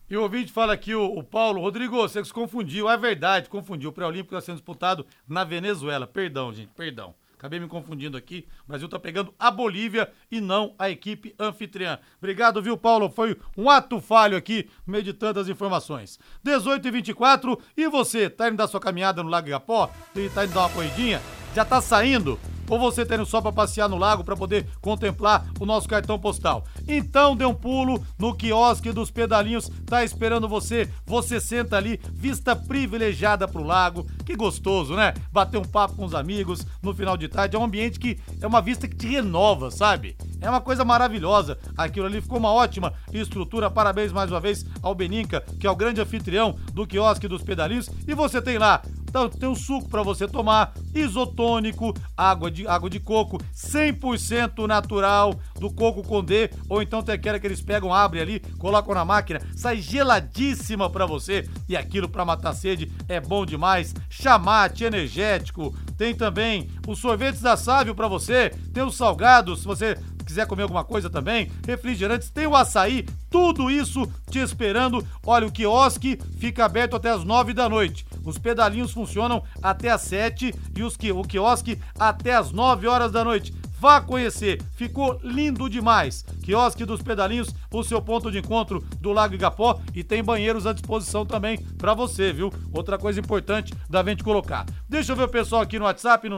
E o ouvinte fala aqui, o, o, Paulo, Rodrigo, você se confundiu, é verdade, confundiu. O pré-olímpico está sendo disputado na Venezuela. Perdão, gente, perdão. Acabei me confundindo aqui. O Brasil está pegando a Bolívia e não a equipe anfitriã. Obrigado, viu, Paulo? Foi um ato falho aqui de tantas informações. 18 e 24 e você, tá indo dar sua caminhada no Lago Igapó? E tá indo dar uma corridinha? Já tá saindo? ou você tá indo só para passear no lago para poder contemplar o nosso cartão postal. Então dê um pulo no quiosque dos pedalinhos, tá esperando você. Você senta ali, vista privilegiada pro lago. Que gostoso, né? Bater um papo com os amigos no final de tarde. É um ambiente que é uma vista que te renova, sabe? É uma coisa maravilhosa. Aquilo ali ficou uma ótima estrutura. Parabéns mais uma vez ao Beninca, que é o grande anfitrião do quiosque dos pedalinhos. E você tem lá então, tem um suco para você tomar, isotônico, água de, água de coco 100% natural, do coco Condé, ou então tem aquela que eles pegam, abrem ali, colocam na máquina, sai geladíssima para você e aquilo para matar sede é bom demais. Chamate energético, tem também os sorvetes da Sávio para você, tem os salgados, se você quiser comer alguma coisa também, refrigerantes, tem o açaí, tudo isso te esperando. Olha, o quiosque fica aberto até as nove da noite. Os pedalinhos funcionam até as sete e os, o quiosque até as nove horas da noite. Vá conhecer, ficou lindo demais. Quiosque dos Pedalinhos, o seu ponto de encontro do Lago Igapó e tem banheiros à disposição também para você, viu? Outra coisa importante da gente colocar. Deixa eu ver o pessoal aqui no WhatsApp no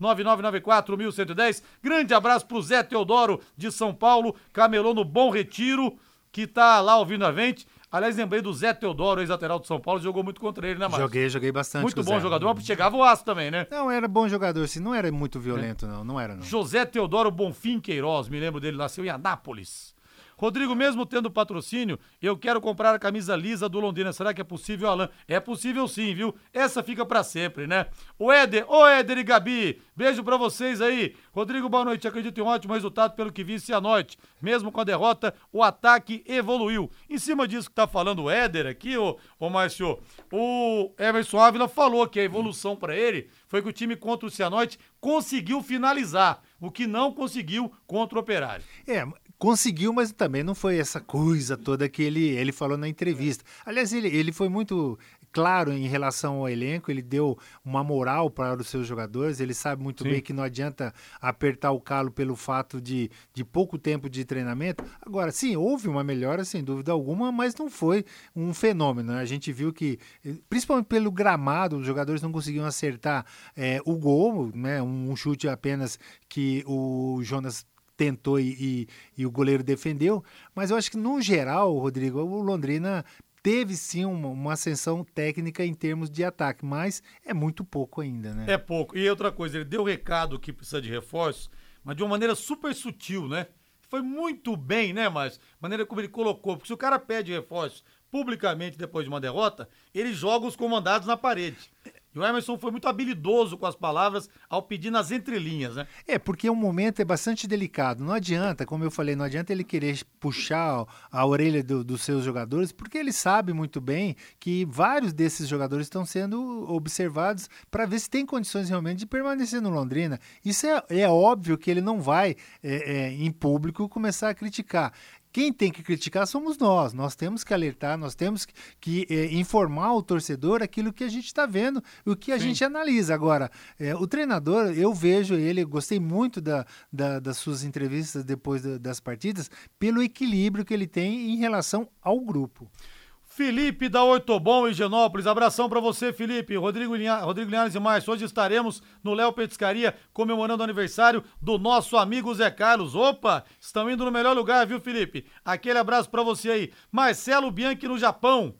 999941110. Grande abraço pro Zé Teodoro de São Paulo, camelou no Bom Retiro, que tá lá ouvindo a gente. Aliás, lembrei do Zé Teodoro, ex-lateral de São Paulo, jogou muito contra ele, né, Marcos? Joguei, joguei bastante. Muito bom jogador, mas chegava o aço também, né? Não, era bom jogador, assim, não era muito violento, é. não, não era, não. José Teodoro Bonfim Queiroz, me lembro dele, nasceu em Anápolis. Rodrigo, mesmo tendo patrocínio, eu quero comprar a camisa lisa do Londrina. Será que é possível, Alan? É possível sim, viu? Essa fica para sempre, né? O Éder, ô Éder e Gabi, beijo para vocês aí. Rodrigo, boa noite. Acredito em um ótimo resultado pelo que vi noite. Mesmo com a derrota, o ataque evoluiu. Em cima disso que tá falando o Éder aqui, ô, ô Márcio, o Emerson Ávila falou que a evolução para ele foi que o time contra o Cianorte conseguiu finalizar, o que não conseguiu contra o Operário. É, conseguiu, mas também não foi essa coisa toda que ele, ele falou na entrevista. Aliás, ele, ele foi muito claro em relação ao elenco, ele deu uma moral para os seus jogadores, ele sabe muito Sim. bem que não adianta apertar o calo pelo fato de, de pouco tempo de treinamento. Agora, sim, houve uma melhora, sem dúvida alguma, mas não foi um fenômeno. Né? A gente viu que, principalmente pelo gramado, os jogadores não conseguiam acertar é, o gol, né? um, um chute apenas que o Jonas tentou e, e, e, o goleiro defendeu. Mas eu acho que, no geral, Rodrigo, o Londrina teve sim uma, uma, ascensão técnica em termos de ataque, mas é muito pouco ainda, né? É pouco. E outra coisa, ele deu recado que precisa de reforço, mas de uma maneira super sutil, né? Foi muito bem, né, mas maneira como ele colocou, porque se o cara pede reforço publicamente depois de uma derrota, ele joga os comandados na parede. E o Emerson foi muito habilidoso com as palavras ao pedir nas entrelinhas, né? É, porque o momento é bastante delicado. Não adianta, como eu falei, não adianta ele querer puxar a orelha do, dos seus jogadores, porque ele sabe muito bem que vários desses jogadores estão sendo observados para ver se tem condições realmente de permanecer no Londrina. Isso é, é óbvio que ele não vai, é, é, em público, começar a criticar. Quem tem que criticar somos nós. Nós temos que alertar, nós temos que, que é, informar o torcedor aquilo que a gente está vendo, o que a Sim. gente analisa. Agora, é, o treinador, eu vejo ele, gostei muito da, da, das suas entrevistas depois da, das partidas, pelo equilíbrio que ele tem em relação ao grupo. Felipe da Ortobon, Higienópolis. Abração para você, Felipe. Rodrigo, Linha, Rodrigo Linhares e mais. Hoje estaremos no Léo Petiscaria comemorando o aniversário do nosso amigo Zé Carlos. Opa, estão indo no melhor lugar, viu, Felipe? Aquele abraço para você aí. Marcelo Bianchi no Japão.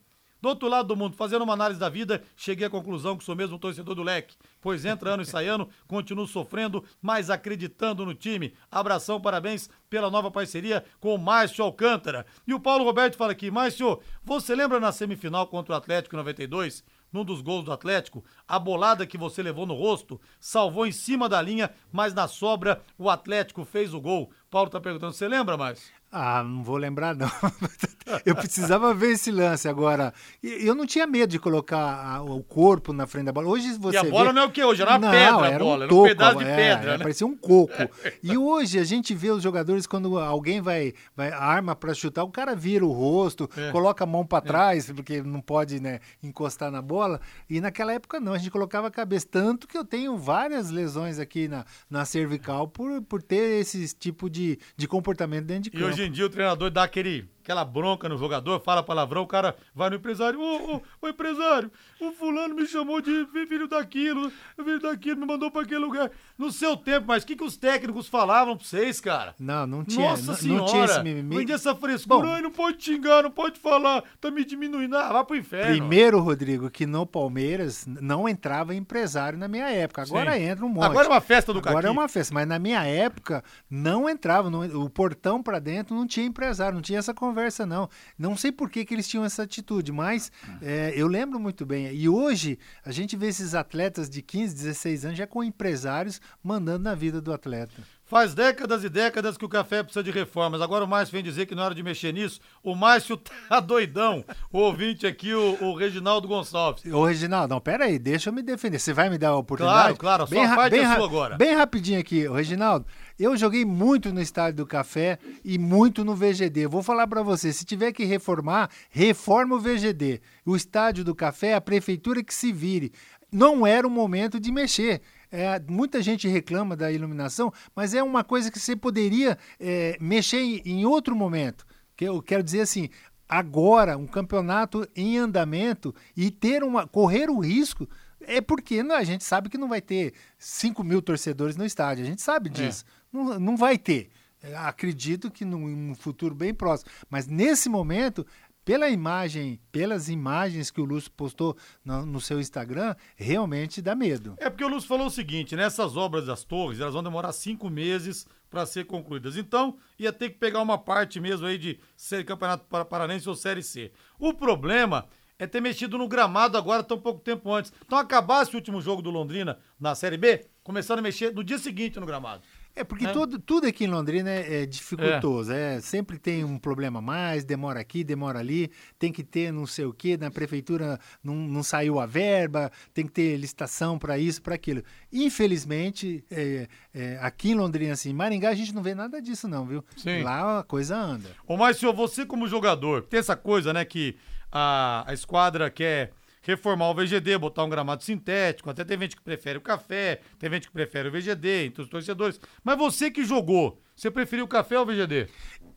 Do outro lado do mundo, fazendo uma análise da vida, cheguei à conclusão que sou mesmo torcedor do leque. Pois entra ano e sai ano, continuo sofrendo, mas acreditando no time. Abração, parabéns pela nova parceria com o Márcio Alcântara. E o Paulo Roberto fala aqui, Márcio, você lembra na semifinal contra o Atlético em 92? num dos gols do Atlético, a bolada que você levou no rosto, salvou em cima da linha, mas na sobra o Atlético fez o gol. Paulo tá perguntando, você lembra mais? Ah, não vou lembrar, não. eu precisava ver esse lance agora. Eu não tinha medo de colocar o corpo na frente da bola. Hoje você. E a bola vê... não é o que hoje? Era uma não, pedra era a bola, um, toco, era um pedaço de é, pedra. Né? Parecia um coco. E hoje a gente vê os jogadores quando alguém vai, vai arma para chutar, o cara vira o rosto, é. coloca a mão para trás, é. porque não pode né, encostar na bola. E naquela época não, a gente colocava a cabeça. Tanto que eu tenho várias lesões aqui na, na cervical por, por ter esse tipo de, de comportamento dentro de campo. E hoje em dia o treinador dá aquele aquela bronca no jogador, fala palavrão, o cara vai no empresário, ô, ô, ô empresário, o fulano me chamou de filho daquilo, filho daquilo, me mandou para aquele lugar. No seu tempo, mas o que, que os técnicos falavam pra vocês, cara? Não, não tinha. Nossa não, senhora, não tinha esse mimimi. Essa frescura, Bom, não pode xingar, não pode falar, tá me diminuindo, ah, vai pro inferno. Primeiro, Rodrigo, que no Palmeiras não entrava empresário na minha época, agora Sim. entra um monte. Agora é uma festa do Agora Caqui. é uma festa, mas na minha época não entrava, não, o portão para dentro não tinha empresário, não tinha essa conversa não. Não sei por que, que eles tinham essa atitude, mas é, eu lembro muito bem. E hoje a gente vê esses atletas de 15, 16 anos já com empresários mandando na vida do atleta. Faz décadas e décadas que o café precisa de reformas. Agora o Márcio vem dizer que na é hora de mexer nisso, o Márcio tá doidão. O ouvinte aqui, o, o Reginaldo Gonçalves. Ô, Reginaldo, não, pera aí, deixa eu me defender. Você vai me dar a oportunidade? Claro, claro, a bem, parte bem, é sua agora. Bem rapidinho aqui, Reginaldo. Eu joguei muito no Estádio do Café e muito no VGD. Vou falar para você, se tiver que reformar, reforma o VGD. O Estádio do Café, a prefeitura que se vire. Não era o momento de mexer. É, muita gente reclama da iluminação, mas é uma coisa que você poderia é, mexer em, em outro momento. Que eu quero dizer assim, agora um campeonato em andamento e ter uma correr o risco é porque não, a gente sabe que não vai ter 5 mil torcedores no estádio, a gente sabe disso. É. Não, não vai ter. Acredito que num futuro bem próximo. Mas nesse momento, pela imagem, pelas imagens que o Lúcio postou no, no, seu Instagram, realmente dá medo. É porque o Lúcio falou o seguinte: nessas obras das torres, elas vão demorar cinco meses para ser concluídas. Então, ia ter que pegar uma parte mesmo aí de ser campeonato paranense ou série C. O problema é ter mexido no gramado agora tão pouco tempo antes. Então, acabasse o último jogo do Londrina na série B, começando a mexer no dia seguinte no gramado. É, porque é. Tudo, tudo aqui em Londrina é, é dificultoso. É. é. sempre tem um problema a mais, demora aqui, demora ali, tem que ter não sei o quê, na prefeitura não, não saiu a verba, tem que ter licitação para isso, para aquilo. Infelizmente, é, é, aqui em Londrina, assim, em Maringá, a gente não vê nada disso, não, viu? Sim. Lá a coisa anda. Ô, mas senhor, você como jogador, tem essa coisa, né, que a, a esquadra quer reformar o VGD, botar um gramado sintético. Até tem gente que prefere o café, tem gente que prefere o VGD, entre os torcedores. Mas você que jogou, você preferiu o café ou o VGD?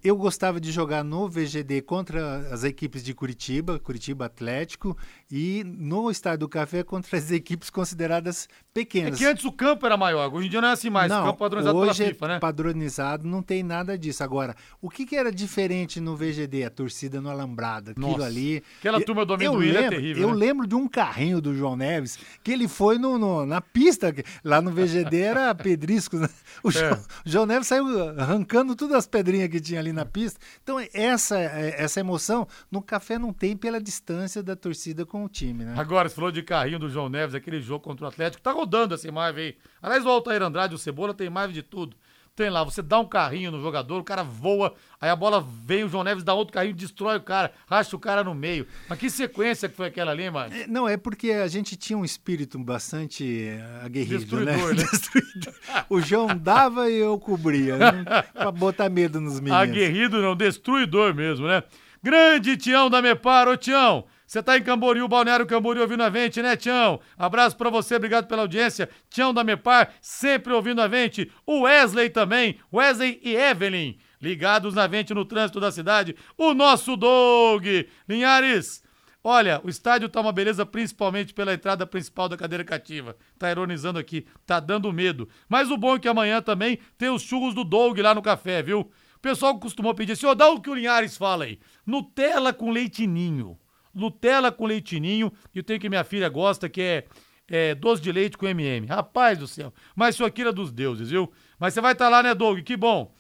Eu gostava de jogar no VGD contra as equipes de Curitiba, Curitiba Atlético, e no Estádio do Café contra as equipes consideradas pequenas. É que antes o campo era maior, hoje em dia não é assim mais, não, o campo padronizado hoje pela FIFA, é né? padronizado, não tem nada disso. Agora, o que, que era diferente no VGD? A torcida no Alambrado, aquilo Nossa, ali... Aquela turma do amendoim é terrível, Eu né? lembro de um carrinho do João Neves, que ele foi no, no na pista, lá no VGD era pedrisco, né? O, é. João, o João Neves saiu arrancando todas as pedrinhas que tinha ali na pista. Então, essa, essa emoção no café não tem pela distância da torcida com o time, né? Agora, você falou de carrinho do João Neves, aquele jogo contra o Atlético, tá rodando essa imagem aí. Aliás, o Altair Andrade, o Cebola, tem imagem de tudo. Tem lá, você dá um carrinho no jogador, o cara voa, aí a bola vem, o João Neves dá outro carrinho, destrói o cara, racha o cara no meio. Mas que sequência que foi aquela ali, mano? É, não, é porque a gente tinha um espírito bastante aguerrido, Destruidor, né? né? Destruidor. O João dava e eu cobria, né? pra botar medo nos meninos. Aguerrido não, destruidor mesmo, né? Grande Tião da Mepar, ô Tião, você tá em Camboriú, Balneário Camboriú ouvindo a gente, né, Tião? Abraço pra você, obrigado pela audiência. Tião da Mepar, sempre ouvindo a gente. O Wesley também, Wesley e Evelyn, ligados na gente no trânsito da cidade. O nosso Doug, Linhares. Olha, o estádio tá uma beleza principalmente pela entrada principal da cadeira cativa. Tá ironizando aqui, tá dando medo. Mas o bom é que amanhã também tem os churros do Doug lá no café, viu? O pessoal costumou pedir, senhor, dá o que o Linhares fala aí. Nutella com leitinho. Nutella com leitinho e tem que minha filha gosta, que é, é doce de leite com MM. Rapaz do céu, mas isso aqui é dos deuses, viu? Mas você vai estar lá, né, Doug? Que bom.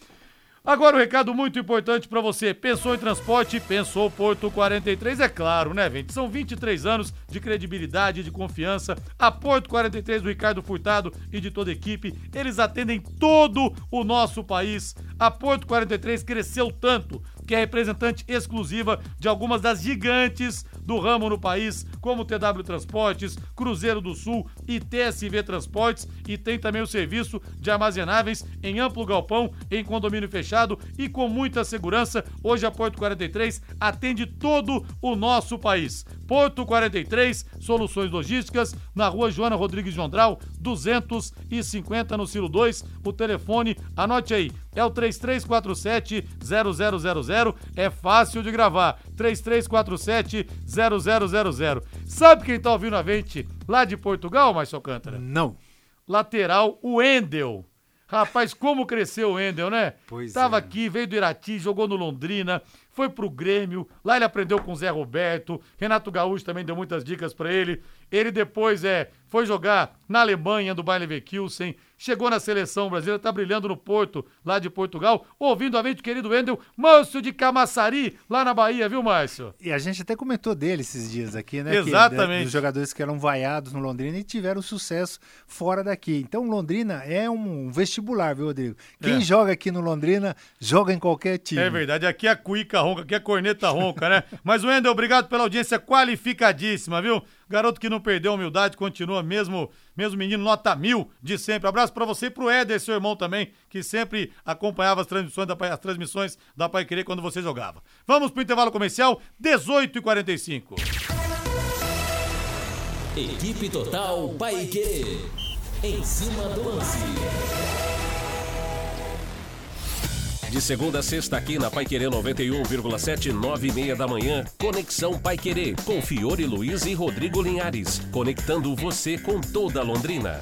Agora um recado muito importante para você. Pensou em transporte? Pensou Porto 43, é claro, né, gente? São 23 anos de credibilidade, de confiança. A Porto 43 do Ricardo Furtado e de toda a equipe, eles atendem todo o nosso país. A Porto 43 cresceu tanto que é representante exclusiva de algumas das gigantes do ramo no país, como TW Transportes, Cruzeiro do Sul e TSV Transportes, e tem também o serviço de armazenáveis em amplo galpão, em condomínio fechado e com muita segurança. Hoje a Porto 43 atende todo o nosso país. Porto 43, soluções logísticas, na rua Joana Rodrigues Jondral, 250 no Ciro 2. O telefone, anote aí, é o 3347-0000. É fácil de gravar. 3347-0000. Sabe quem tá ouvindo a gente lá de Portugal, Márcio Alcântara? Não. Lateral, o Endel. Rapaz, como cresceu o Endel, né? Pois Tava é. aqui, veio do Irati, jogou no Londrina, foi pro Grêmio, lá ele aprendeu com o Zé Roberto, Renato Gaúcho também deu muitas dicas pra ele. Ele depois é foi jogar na Alemanha do Bayer Leverkusen, chegou na seleção brasileira, tá brilhando no Porto, lá de Portugal, ouvindo a mente querido Wendel, Márcio de Camaçari, lá na Bahia, viu, Márcio? E a gente até comentou dele esses dias aqui, né? que- Exatamente. da- dos jogadores que eram vaiados no Londrina e tiveram sucesso fora daqui. Então, Londrina é um vestibular, viu, Rodrigo? Quem É. joga aqui no Londrina, joga em qualquer time. É verdade, aqui é a cuíca ronca, aqui é a corneta ronca, né? Mas Wendel, obrigado pela audiência qualificadíssima, viu? Garoto que não perdeu a humildade, continua mesmo, mesmo menino nota mil de sempre. Abraço pra você e pro Éder, seu irmão também, que sempre acompanhava as transmissões da, as transmissões da Pai Querer quando você jogava. Vamos pro intervalo comercial, 18h45. Equipe Total Paique. Em cima do lance. De segunda a sexta aqui na Paiquerê 91,7, 9 e meia da manhã. Conexão Paiquerê, com Fiore Luiz e Rodrigo Linhares. Conectando você com toda Londrina.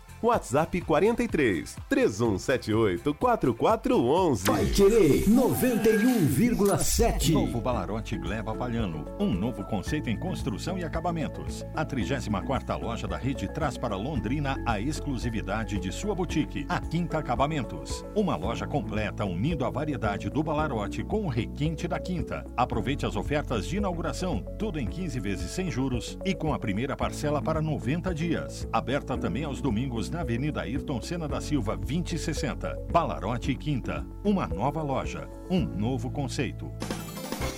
WhatsApp 43 3178 4411. Vai querer 91,7. Novo Balarote Gleba Palhano. Um novo conceito em construção e acabamentos. A 34ª loja da rede traz para Londrina a exclusividade de sua boutique, a Quinta Acabamentos. Uma loja completa unindo a variedade do Balarote com o requinte da Quinta. Aproveite as ofertas de inauguração, tudo em 15 vezes sem juros e com a primeira parcela para 90 dias. Aberta também aos domingos na Avenida Ayrton Senna da Silva 2060. Balarote Quinta. Uma nova loja, um novo conceito.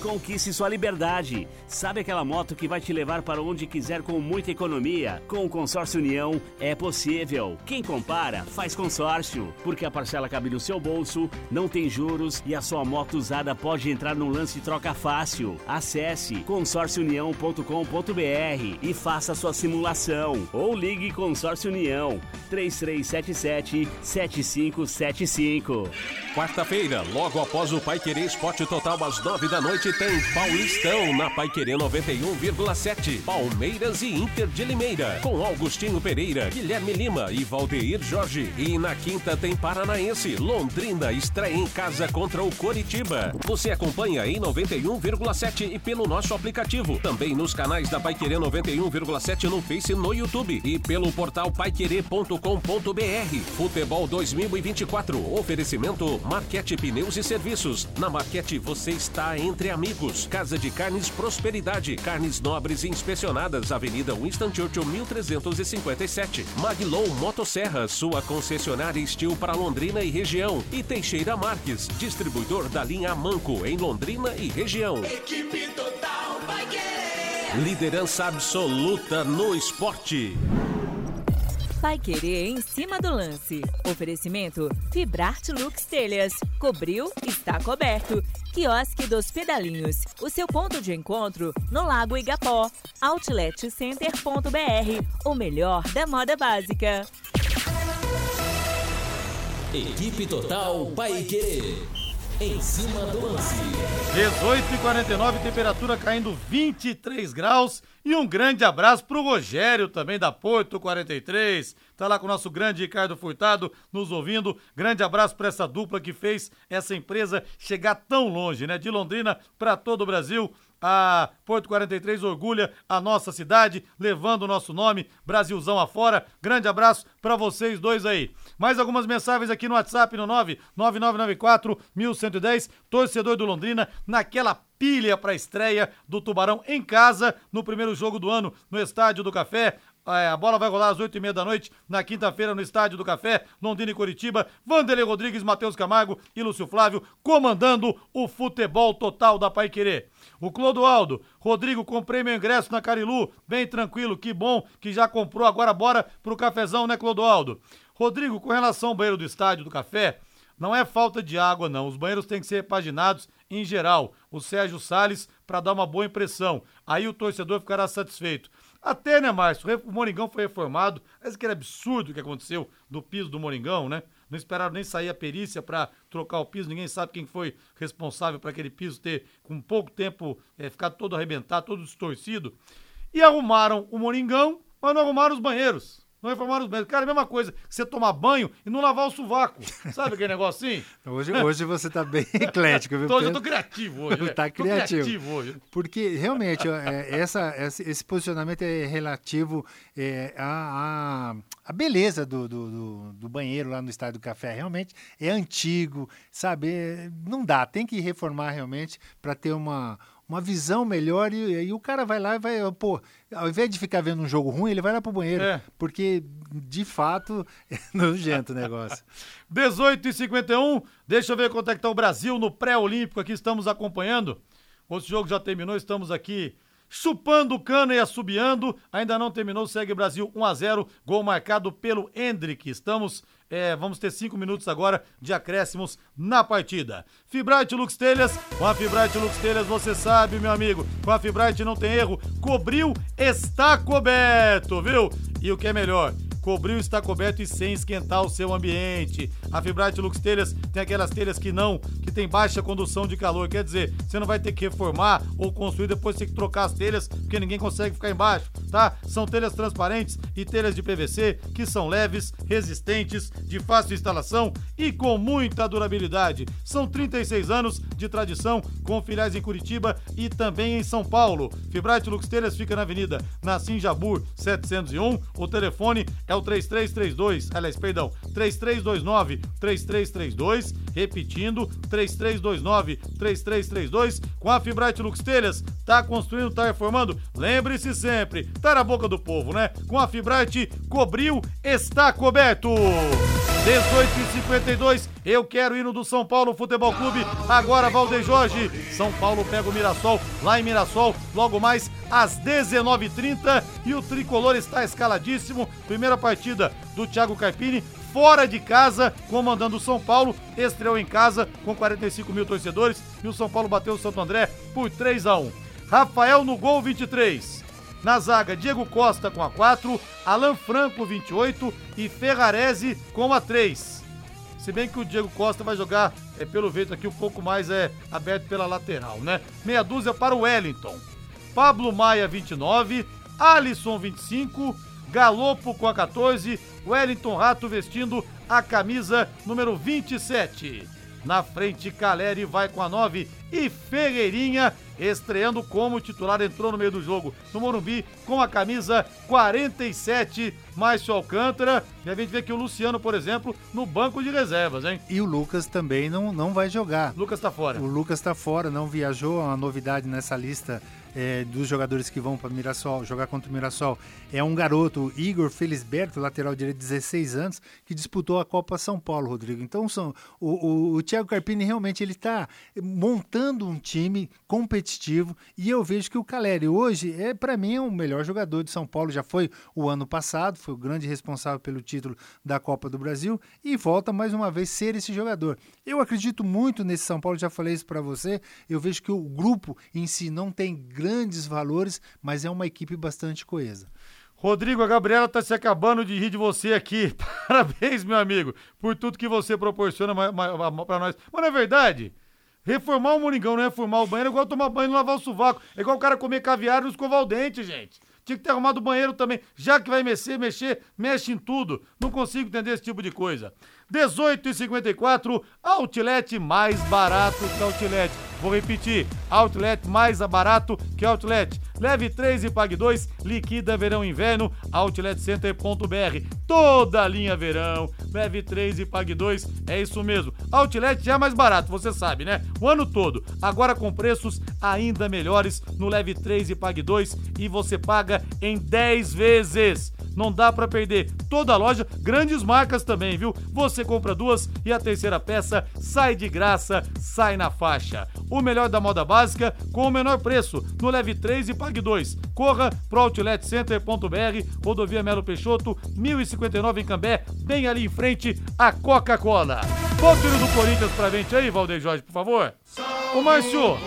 Conquiste sua liberdade. Sabe aquela moto que vai te levar para onde quiser com muita economia? Com o Consórcio União é possível. Quem compara, faz consórcio. Porque a parcela cabe no seu bolso, não tem juros e a sua moto usada pode entrar num lance de troca fácil. Acesse consórciounião.com.br e faça sua simulação. Ou ligue Consórcio União 3377 7575. Quarta-feira, logo após o Pai Querer Esporte Total às nove da noite, tem Paulistão na Pai Querer 91,7. Palmeiras e Inter de Limeira, com Augustinho Pereira, Guilherme Lima e Valdeir Jorge. E na quinta tem Paranaense, Londrina estreia em casa contra o Coritiba. Você acompanha em 91,7 e pelo nosso aplicativo. Também nos canais da Pai Querer 91,7 no Face no YouTube. E pelo portal paiquerê.com.br. Futebol 2024. Oferecimento Marquete Pneus e Serviços. Na Marquete você está entre amigos. amigos. Casa de Carnes Prosperidade. Carnes nobres e inspecionadas. Avenida Winston Churchill 1357. Maglow Motosserra. Sua concessionária Steel para Londrina e região. E Teixeira Marques. Distribuidor da linha Manco em Londrina e região. Equipe total vai querer. Liderança absoluta no esporte. Vai querer em cima do lance. Oferecimento Fibrarte Lux Telhas. Cobriu, está coberto. Quiosque dos Pedalinhos. O seu ponto de encontro no Lago Igapó. Outletcenter.br. O melhor da moda básica. Equipe Total Paique. Em cima do lance. 18 e 49, temperatura caindo 23 graus. E um grande abraço pro Rogério também da Porto 43. Tá lá com o nosso grande Ricardo Furtado nos ouvindo. Grande abraço para essa dupla que fez essa empresa chegar tão longe, né? De Londrina para todo o Brasil. A Porto 43 orgulha a nossa cidade, levando o nosso nome, Brasilzão afora. Grande abraço para vocês dois aí. Mais algumas mensagens aqui no WhatsApp no 99994 1110. Torcedor do Londrina, naquela pilha para a estreia do Tubarão em casa no primeiro jogo do ano no Estádio do Café. É, a bola vai rolar às oito e meia da noite, na quinta-feira, no Estádio do Café, Londrina e Curitiba. Vanderlei Rodrigues, Matheus Camargo e Lúcio Flávio comandando o futebol total da Pai Querer. O Clodoaldo, Rodrigo, comprei meu ingresso na Carilu, bem tranquilo, que bom que já comprou, agora bora pro cafezão, né, Clodoaldo? Rodrigo, com relação ao banheiro do Estádio do Café, não é falta de água, não. Os banheiros têm que ser repaginados em geral. O Sérgio Salles, para dar uma boa impressão. Aí o torcedor ficará satisfeito. Até, né, Márcio? O Moringão foi reformado. Mas que era absurdo o que aconteceu do piso do Moringão, né? Não esperaram nem sair a perícia para trocar o piso. Ninguém sabe quem foi responsável para aquele piso ter, com pouco tempo, é, ficado todo arrebentado, todo distorcido. E arrumaram o Moringão, mas não arrumaram os banheiros. Não reformaram os banheiros. Cara, é a mesma coisa que você tomar banho e não lavar o sovaco. Sabe aquele negócio assim? Hoje, hoje você tá bem eclético, viu? Hoje eu tô criativo hoje. tá né? criativo. Criativo hoje. Porque realmente é, essa, esse posicionamento é relativo é, à, à, à beleza do, do, do, do, banheiro lá no Estádio do Café. Realmente é antigo, sabe? É, não dá, tem que reformar realmente para ter uma uma visão melhor e, e, o cara vai lá e vai, pô, ao invés de ficar vendo um jogo ruim, ele vai lá pro banheiro, é. porque de fato é nojento o negócio. 18 e 51, deixa eu ver quanto é que tá o Brasil no pré-olímpico aqui, estamos acompanhando. O jogo já terminou, estamos aqui chupando o cano e assobiando. Ainda não terminou, segue Brasil 1 a 0 gol marcado pelo Hendrick. Estamos é, vamos ter cinco minutos agora de acréscimos na partida. Fibrate Lux Telhas, com a Fibrate Lux Telhas você sabe, meu amigo, com a Fibrate não tem erro, cobriu, está coberto, viu? E o que é melhor, cobriu está coberto e sem esquentar o seu ambiente. A Fibrate Lux Telhas tem aquelas telhas que não, que tem baixa condução de calor, quer dizer, você não vai ter que reformar ou construir depois ter que trocar as telhas, porque ninguém consegue ficar embaixo, tá? São telhas transparentes e telhas de PVC que são leves, resistentes, de fácil instalação e com muita durabilidade. São 36 anos de tradição com filiais em Curitiba e também em São Paulo. Fibrate Lux Telhas fica na Avenida Nassim Jabur 701. O telefone é o 3332, aliás, perdão, 3329 3332, repetindo, 3329 3332. Com a Fibrate Lux Telhas, tá construindo, tá reformando? Lembre-se sempre, tá na boca do povo, né? Com a Fibrate, cobriu, está coberto. 18 e 52, eu quero ir no do São Paulo Futebol Clube. Agora, Valdeir Jorge. São Paulo pega o Mirassol lá em Mirassol, logo mais às 19h30. E o tricolor está escaladíssimo. Primeira partida do Thiago Carpini, fora de casa, comandando o São Paulo. Estreou em casa com 45 mil torcedores. E o São Paulo bateu o Santo André por 3 a 1 Rafael no gol 23. Na zaga, Diego Costa com a 4, Alan Franco 28 e Ferrarese com a 3. Se bem que o Diego Costa vai jogar, é, pelo jeito aqui, um pouco mais é, aberto pela lateral, né? Meia dúzia para o Wellington. Pablo Maia 29, Alisson 25, Galopo com a 14, Wellington Rato vestindo a camisa número 27. Na frente, Caleri vai com a 9 e Ferreirinha estreando como titular, entrou no meio do jogo no Morumbi com a camisa 47, Márcio Alcântara. E a gente vê que o Luciano, por exemplo, no banco de reservas, hein? E o Lucas também não, não vai jogar. Lucas tá fora. O Lucas tá fora, não viajou, é uma novidade nessa lista é, dos jogadores que vão para Mirassol, jogar contra o Mirassol, é um garoto, Igor Felisberto, lateral direito, 16 anos, que disputou a Copa São Paulo, Rodrigo. Então, são, o, o, o Thiago Carpini realmente ele está montando um time competitivo e eu vejo que o Caleri hoje, é para mim, é o melhor jogador de São Paulo, já foi o ano passado, foi o grande responsável pelo título da Copa do Brasil e volta mais uma vez ser esse jogador. Eu acredito muito nesse São Paulo, já falei isso para você, eu vejo que o grupo em si não tem grandes valores, mas é uma equipe bastante coesa. Rodrigo, a Gabriela tá se acabando de rir de você aqui. Parabéns, meu amigo, por tudo que você proporciona para nós. Mas não é verdade? Reformar o Moringão, não é reformar o banheiro, é igual tomar banho e lavar o sovaco. É igual o cara comer caviar e não escovar o dente, gente. Tinha que ter arrumado o banheiro também. Já que vai mexer, mexer, mexe em tudo. Não consigo entender esse tipo de coisa. 18,54, outlet mais barato que outlet. Vou repetir, outlet mais barato que outlet. Leve 3 e pague 2, liquida verão e inverno, outletcenter.br. Toda linha verão, leve 3 e pague 2, é isso mesmo. Outlet já é mais barato, você sabe, né? O ano todo, agora com preços ainda melhores no leve 3 e pague 2 e você paga em 10 vezes. Não dá para perder. Toda a loja, grandes marcas também, viu? Você compra duas e a terceira peça sai de graça, sai na faixa. O melhor da moda básica com o menor preço. No Leve 3 e Pague 2. Corra pro outletcenter.br, rodovia Melo Peixoto, 1059 em Cambé, bem ali em frente a Coca-Cola. Bota o do Corinthians pra gente aí, Valdeir Jorge, por favor. Ô, Márcio,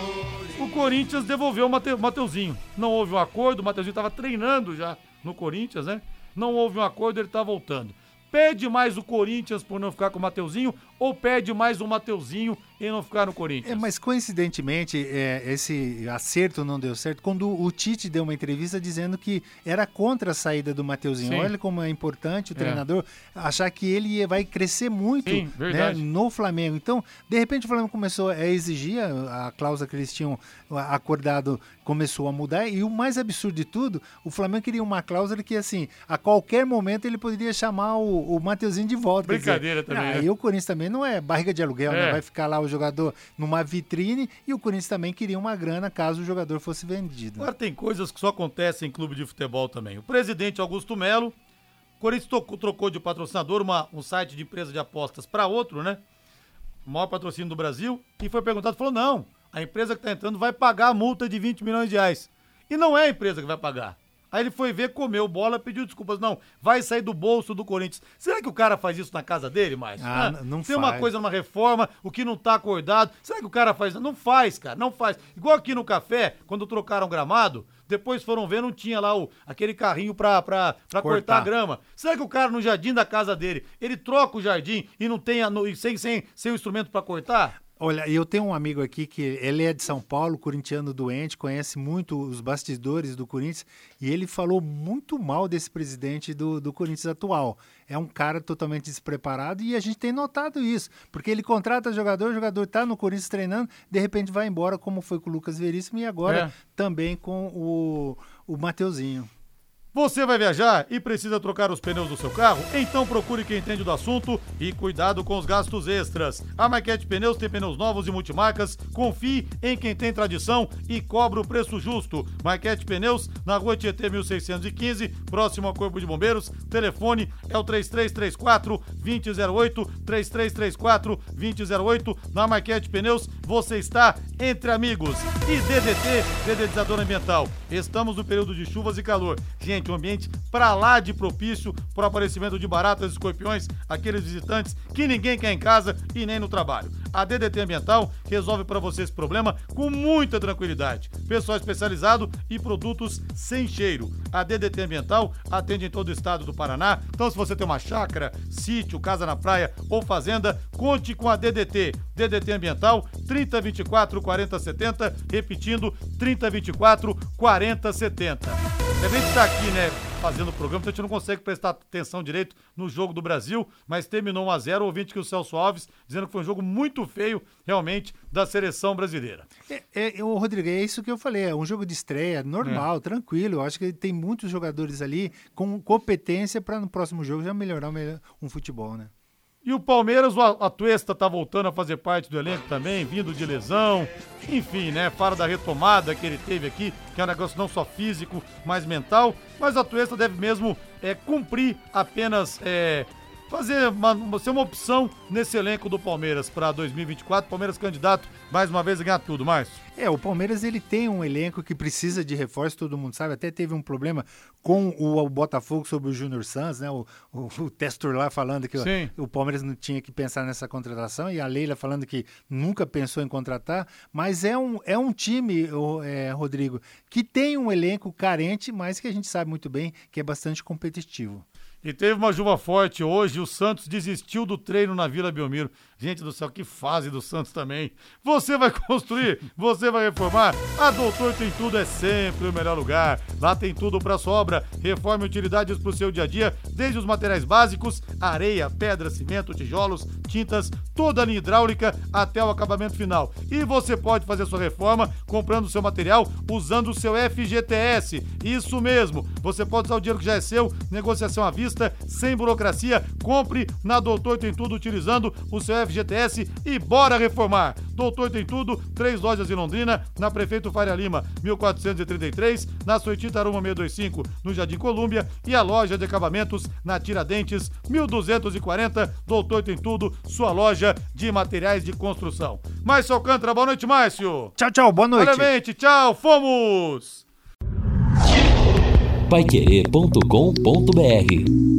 o Corinthians devolveu o Mate, Mateuzinho. Não houve um acordo, o Mateuzinho tava treinando já no Corinthians, né? Não houve um acordo, ele tá voltando. Pede mais o Corinthians por não ficar com o Mateuzinho ou pede mais o Mateuzinho e não ficar no Corinthians? É, mas coincidentemente, é, esse acerto não deu certo quando o Tite deu uma entrevista dizendo que era contra a saída do Mateuzinho. Sim. Olha como é importante o é. treinador achar que ele vai crescer muito Sim, né, no Flamengo. Então, de repente, o Flamengo começou a exigir a, a cláusula que eles tinham acordado começou a mudar e o mais absurdo de tudo, o Flamengo queria uma cláusula que assim, a qualquer momento ele poderia chamar o, o Mateuzinho de volta. Brincadeira dizer, também. Aí né? o Corinthians também não é barriga de aluguel, né? é. né? Vai ficar lá o jogador numa vitrine e o Corinthians também queria uma grana caso o jogador fosse vendido. Agora tem coisas que só acontecem em clube de futebol também. O presidente Augusto Melo, o Corinthians trocou, trocou de patrocinador uma, um site de empresa de apostas para outro, né? O maior patrocínio do Brasil, e foi perguntado, falou: não, a empresa que está entrando vai pagar a multa de 20 milhões de reais. E não é a empresa que vai pagar. Aí ele foi ver, comeu bola, pediu desculpas. Não, vai sair do bolso do Corinthians. Será que o cara faz isso na casa dele, Márcio? Ah, ah, não Tem faz. uma coisa, uma reforma, o que não tá acordado. Será que o cara faz? Não faz, cara, não faz. Igual aqui no café, quando trocaram gramado, depois foram ver, não tinha lá o, aquele carrinho pra, pra, pra cortar. cortar a grama. Será que o cara no jardim da casa dele, ele troca o jardim e não tem, a, no, sem, sem, sem o instrumento pra cortar? Olha, eu tenho um amigo aqui que ele é de São Paulo, corintiano doente, conhece muito os bastidores do Corinthians e ele falou muito mal desse presidente do, do Corinthians atual. É um cara totalmente despreparado e a gente tem notado isso, porque ele contrata jogador, o jogador está no Corinthians treinando, de repente vai embora, como foi com o Lucas Veríssimo e agora é. também com o, o Mateuzinho. Você vai viajar e precisa trocar os pneus do seu carro? Então procure quem entende do assunto e cuidado com os gastos extras. A Maquete Pneus tem pneus novos e multimarcas. Confie em quem tem tradição e cobra o preço justo. Maquete Pneus, na rua Tietê 1615, próximo ao Corpo de Bombeiros. Telefone é o 3334 2008, 3334 2008. Na Maquete Pneus, você está entre amigos. E DDT, Dedetizador Ambiental. Estamos no período de chuvas e calor. Gente, ambiente para lá de propício para o aparecimento de baratas e escorpiões, aqueles visitantes que ninguém quer em casa e nem no trabalho. A DDT Ambiental resolve para você esse problema com muita tranquilidade. Pessoal especializado e produtos sem cheiro. A DDT Ambiental atende em todo o estado do Paraná. Então, se você tem uma chácara, sítio, casa na praia ou fazenda, conte com a DDT. DDT Ambiental 3024 4070, repetindo 3024 4070. A gente está aqui, né? Fazendo o programa, então a gente não consegue prestar atenção direito no jogo do Brasil, mas terminou 1 a 0 ouvinte que o Celso Alves dizendo que foi um jogo muito feio, realmente, da seleção brasileira. É, é, o Rodrigo, é isso que eu falei, é um jogo de estreia normal, é. tranquilo. Eu acho que tem muitos jogadores ali com competência para no próximo jogo já melhorar um futebol, né? E o Palmeiras, o Atuesta tá voltando a fazer parte do elenco também, vindo de lesão. Enfim, né? Fala da retomada que ele teve aqui, que é um negócio não só físico, mas mental. Mas o Atuesta deve mesmo é, cumprir apenas é, fazer uma, ser uma opção nesse elenco do Palmeiras para 2024. Palmeiras candidato mais uma vez a ganhar tudo, Márcio. É, o Palmeiras ele tem um elenco que precisa de reforço, todo mundo sabe. Até teve um problema com o, o Botafogo sobre o Júnior Santos, né? O, o, o Testor lá falando que o, o, Palmeiras não tinha que pensar nessa contratação e a Leila falando que nunca pensou em contratar. Mas é um, é um time, é, Rodrigo, que tem um elenco carente, mas que a gente sabe muito bem que é bastante competitivo. E teve uma chuva forte hoje, o Santos desistiu do treino na Vila Belmiro. Gente do céu, que fase do Santos também. Você vai construir, você vai reformar. A Doutor Tem Tudo é sempre o melhor lugar. Lá tem tudo para sua obra. Reforme utilidades para o seu dia a dia, desde os materiais básicos, areia, pedra, cimento, tijolos, tintas, toda a linha hidráulica até o acabamento final. E você pode fazer sua reforma comprando o seu material usando o seu FGTS. Isso mesmo. Você pode usar o dinheiro que já é seu, negociação à vista, sem burocracia. Compre na Doutor Tem Tudo utilizando o seu FGTS e bora reformar. Doutor tem tudo, três lojas em Londrina, na Prefeito Faria Lima, 1433, na Soitita Aruma 625, no Jardim Colúmbia e a loja de acabamentos na Tiradentes, 1240. Doutor tem tudo, sua loja de materiais de construção. Márcio Alcântara, boa noite, Márcio. Tchau, tchau, boa noite. Obviamente, tchau, fomos! Paiquerê.com.br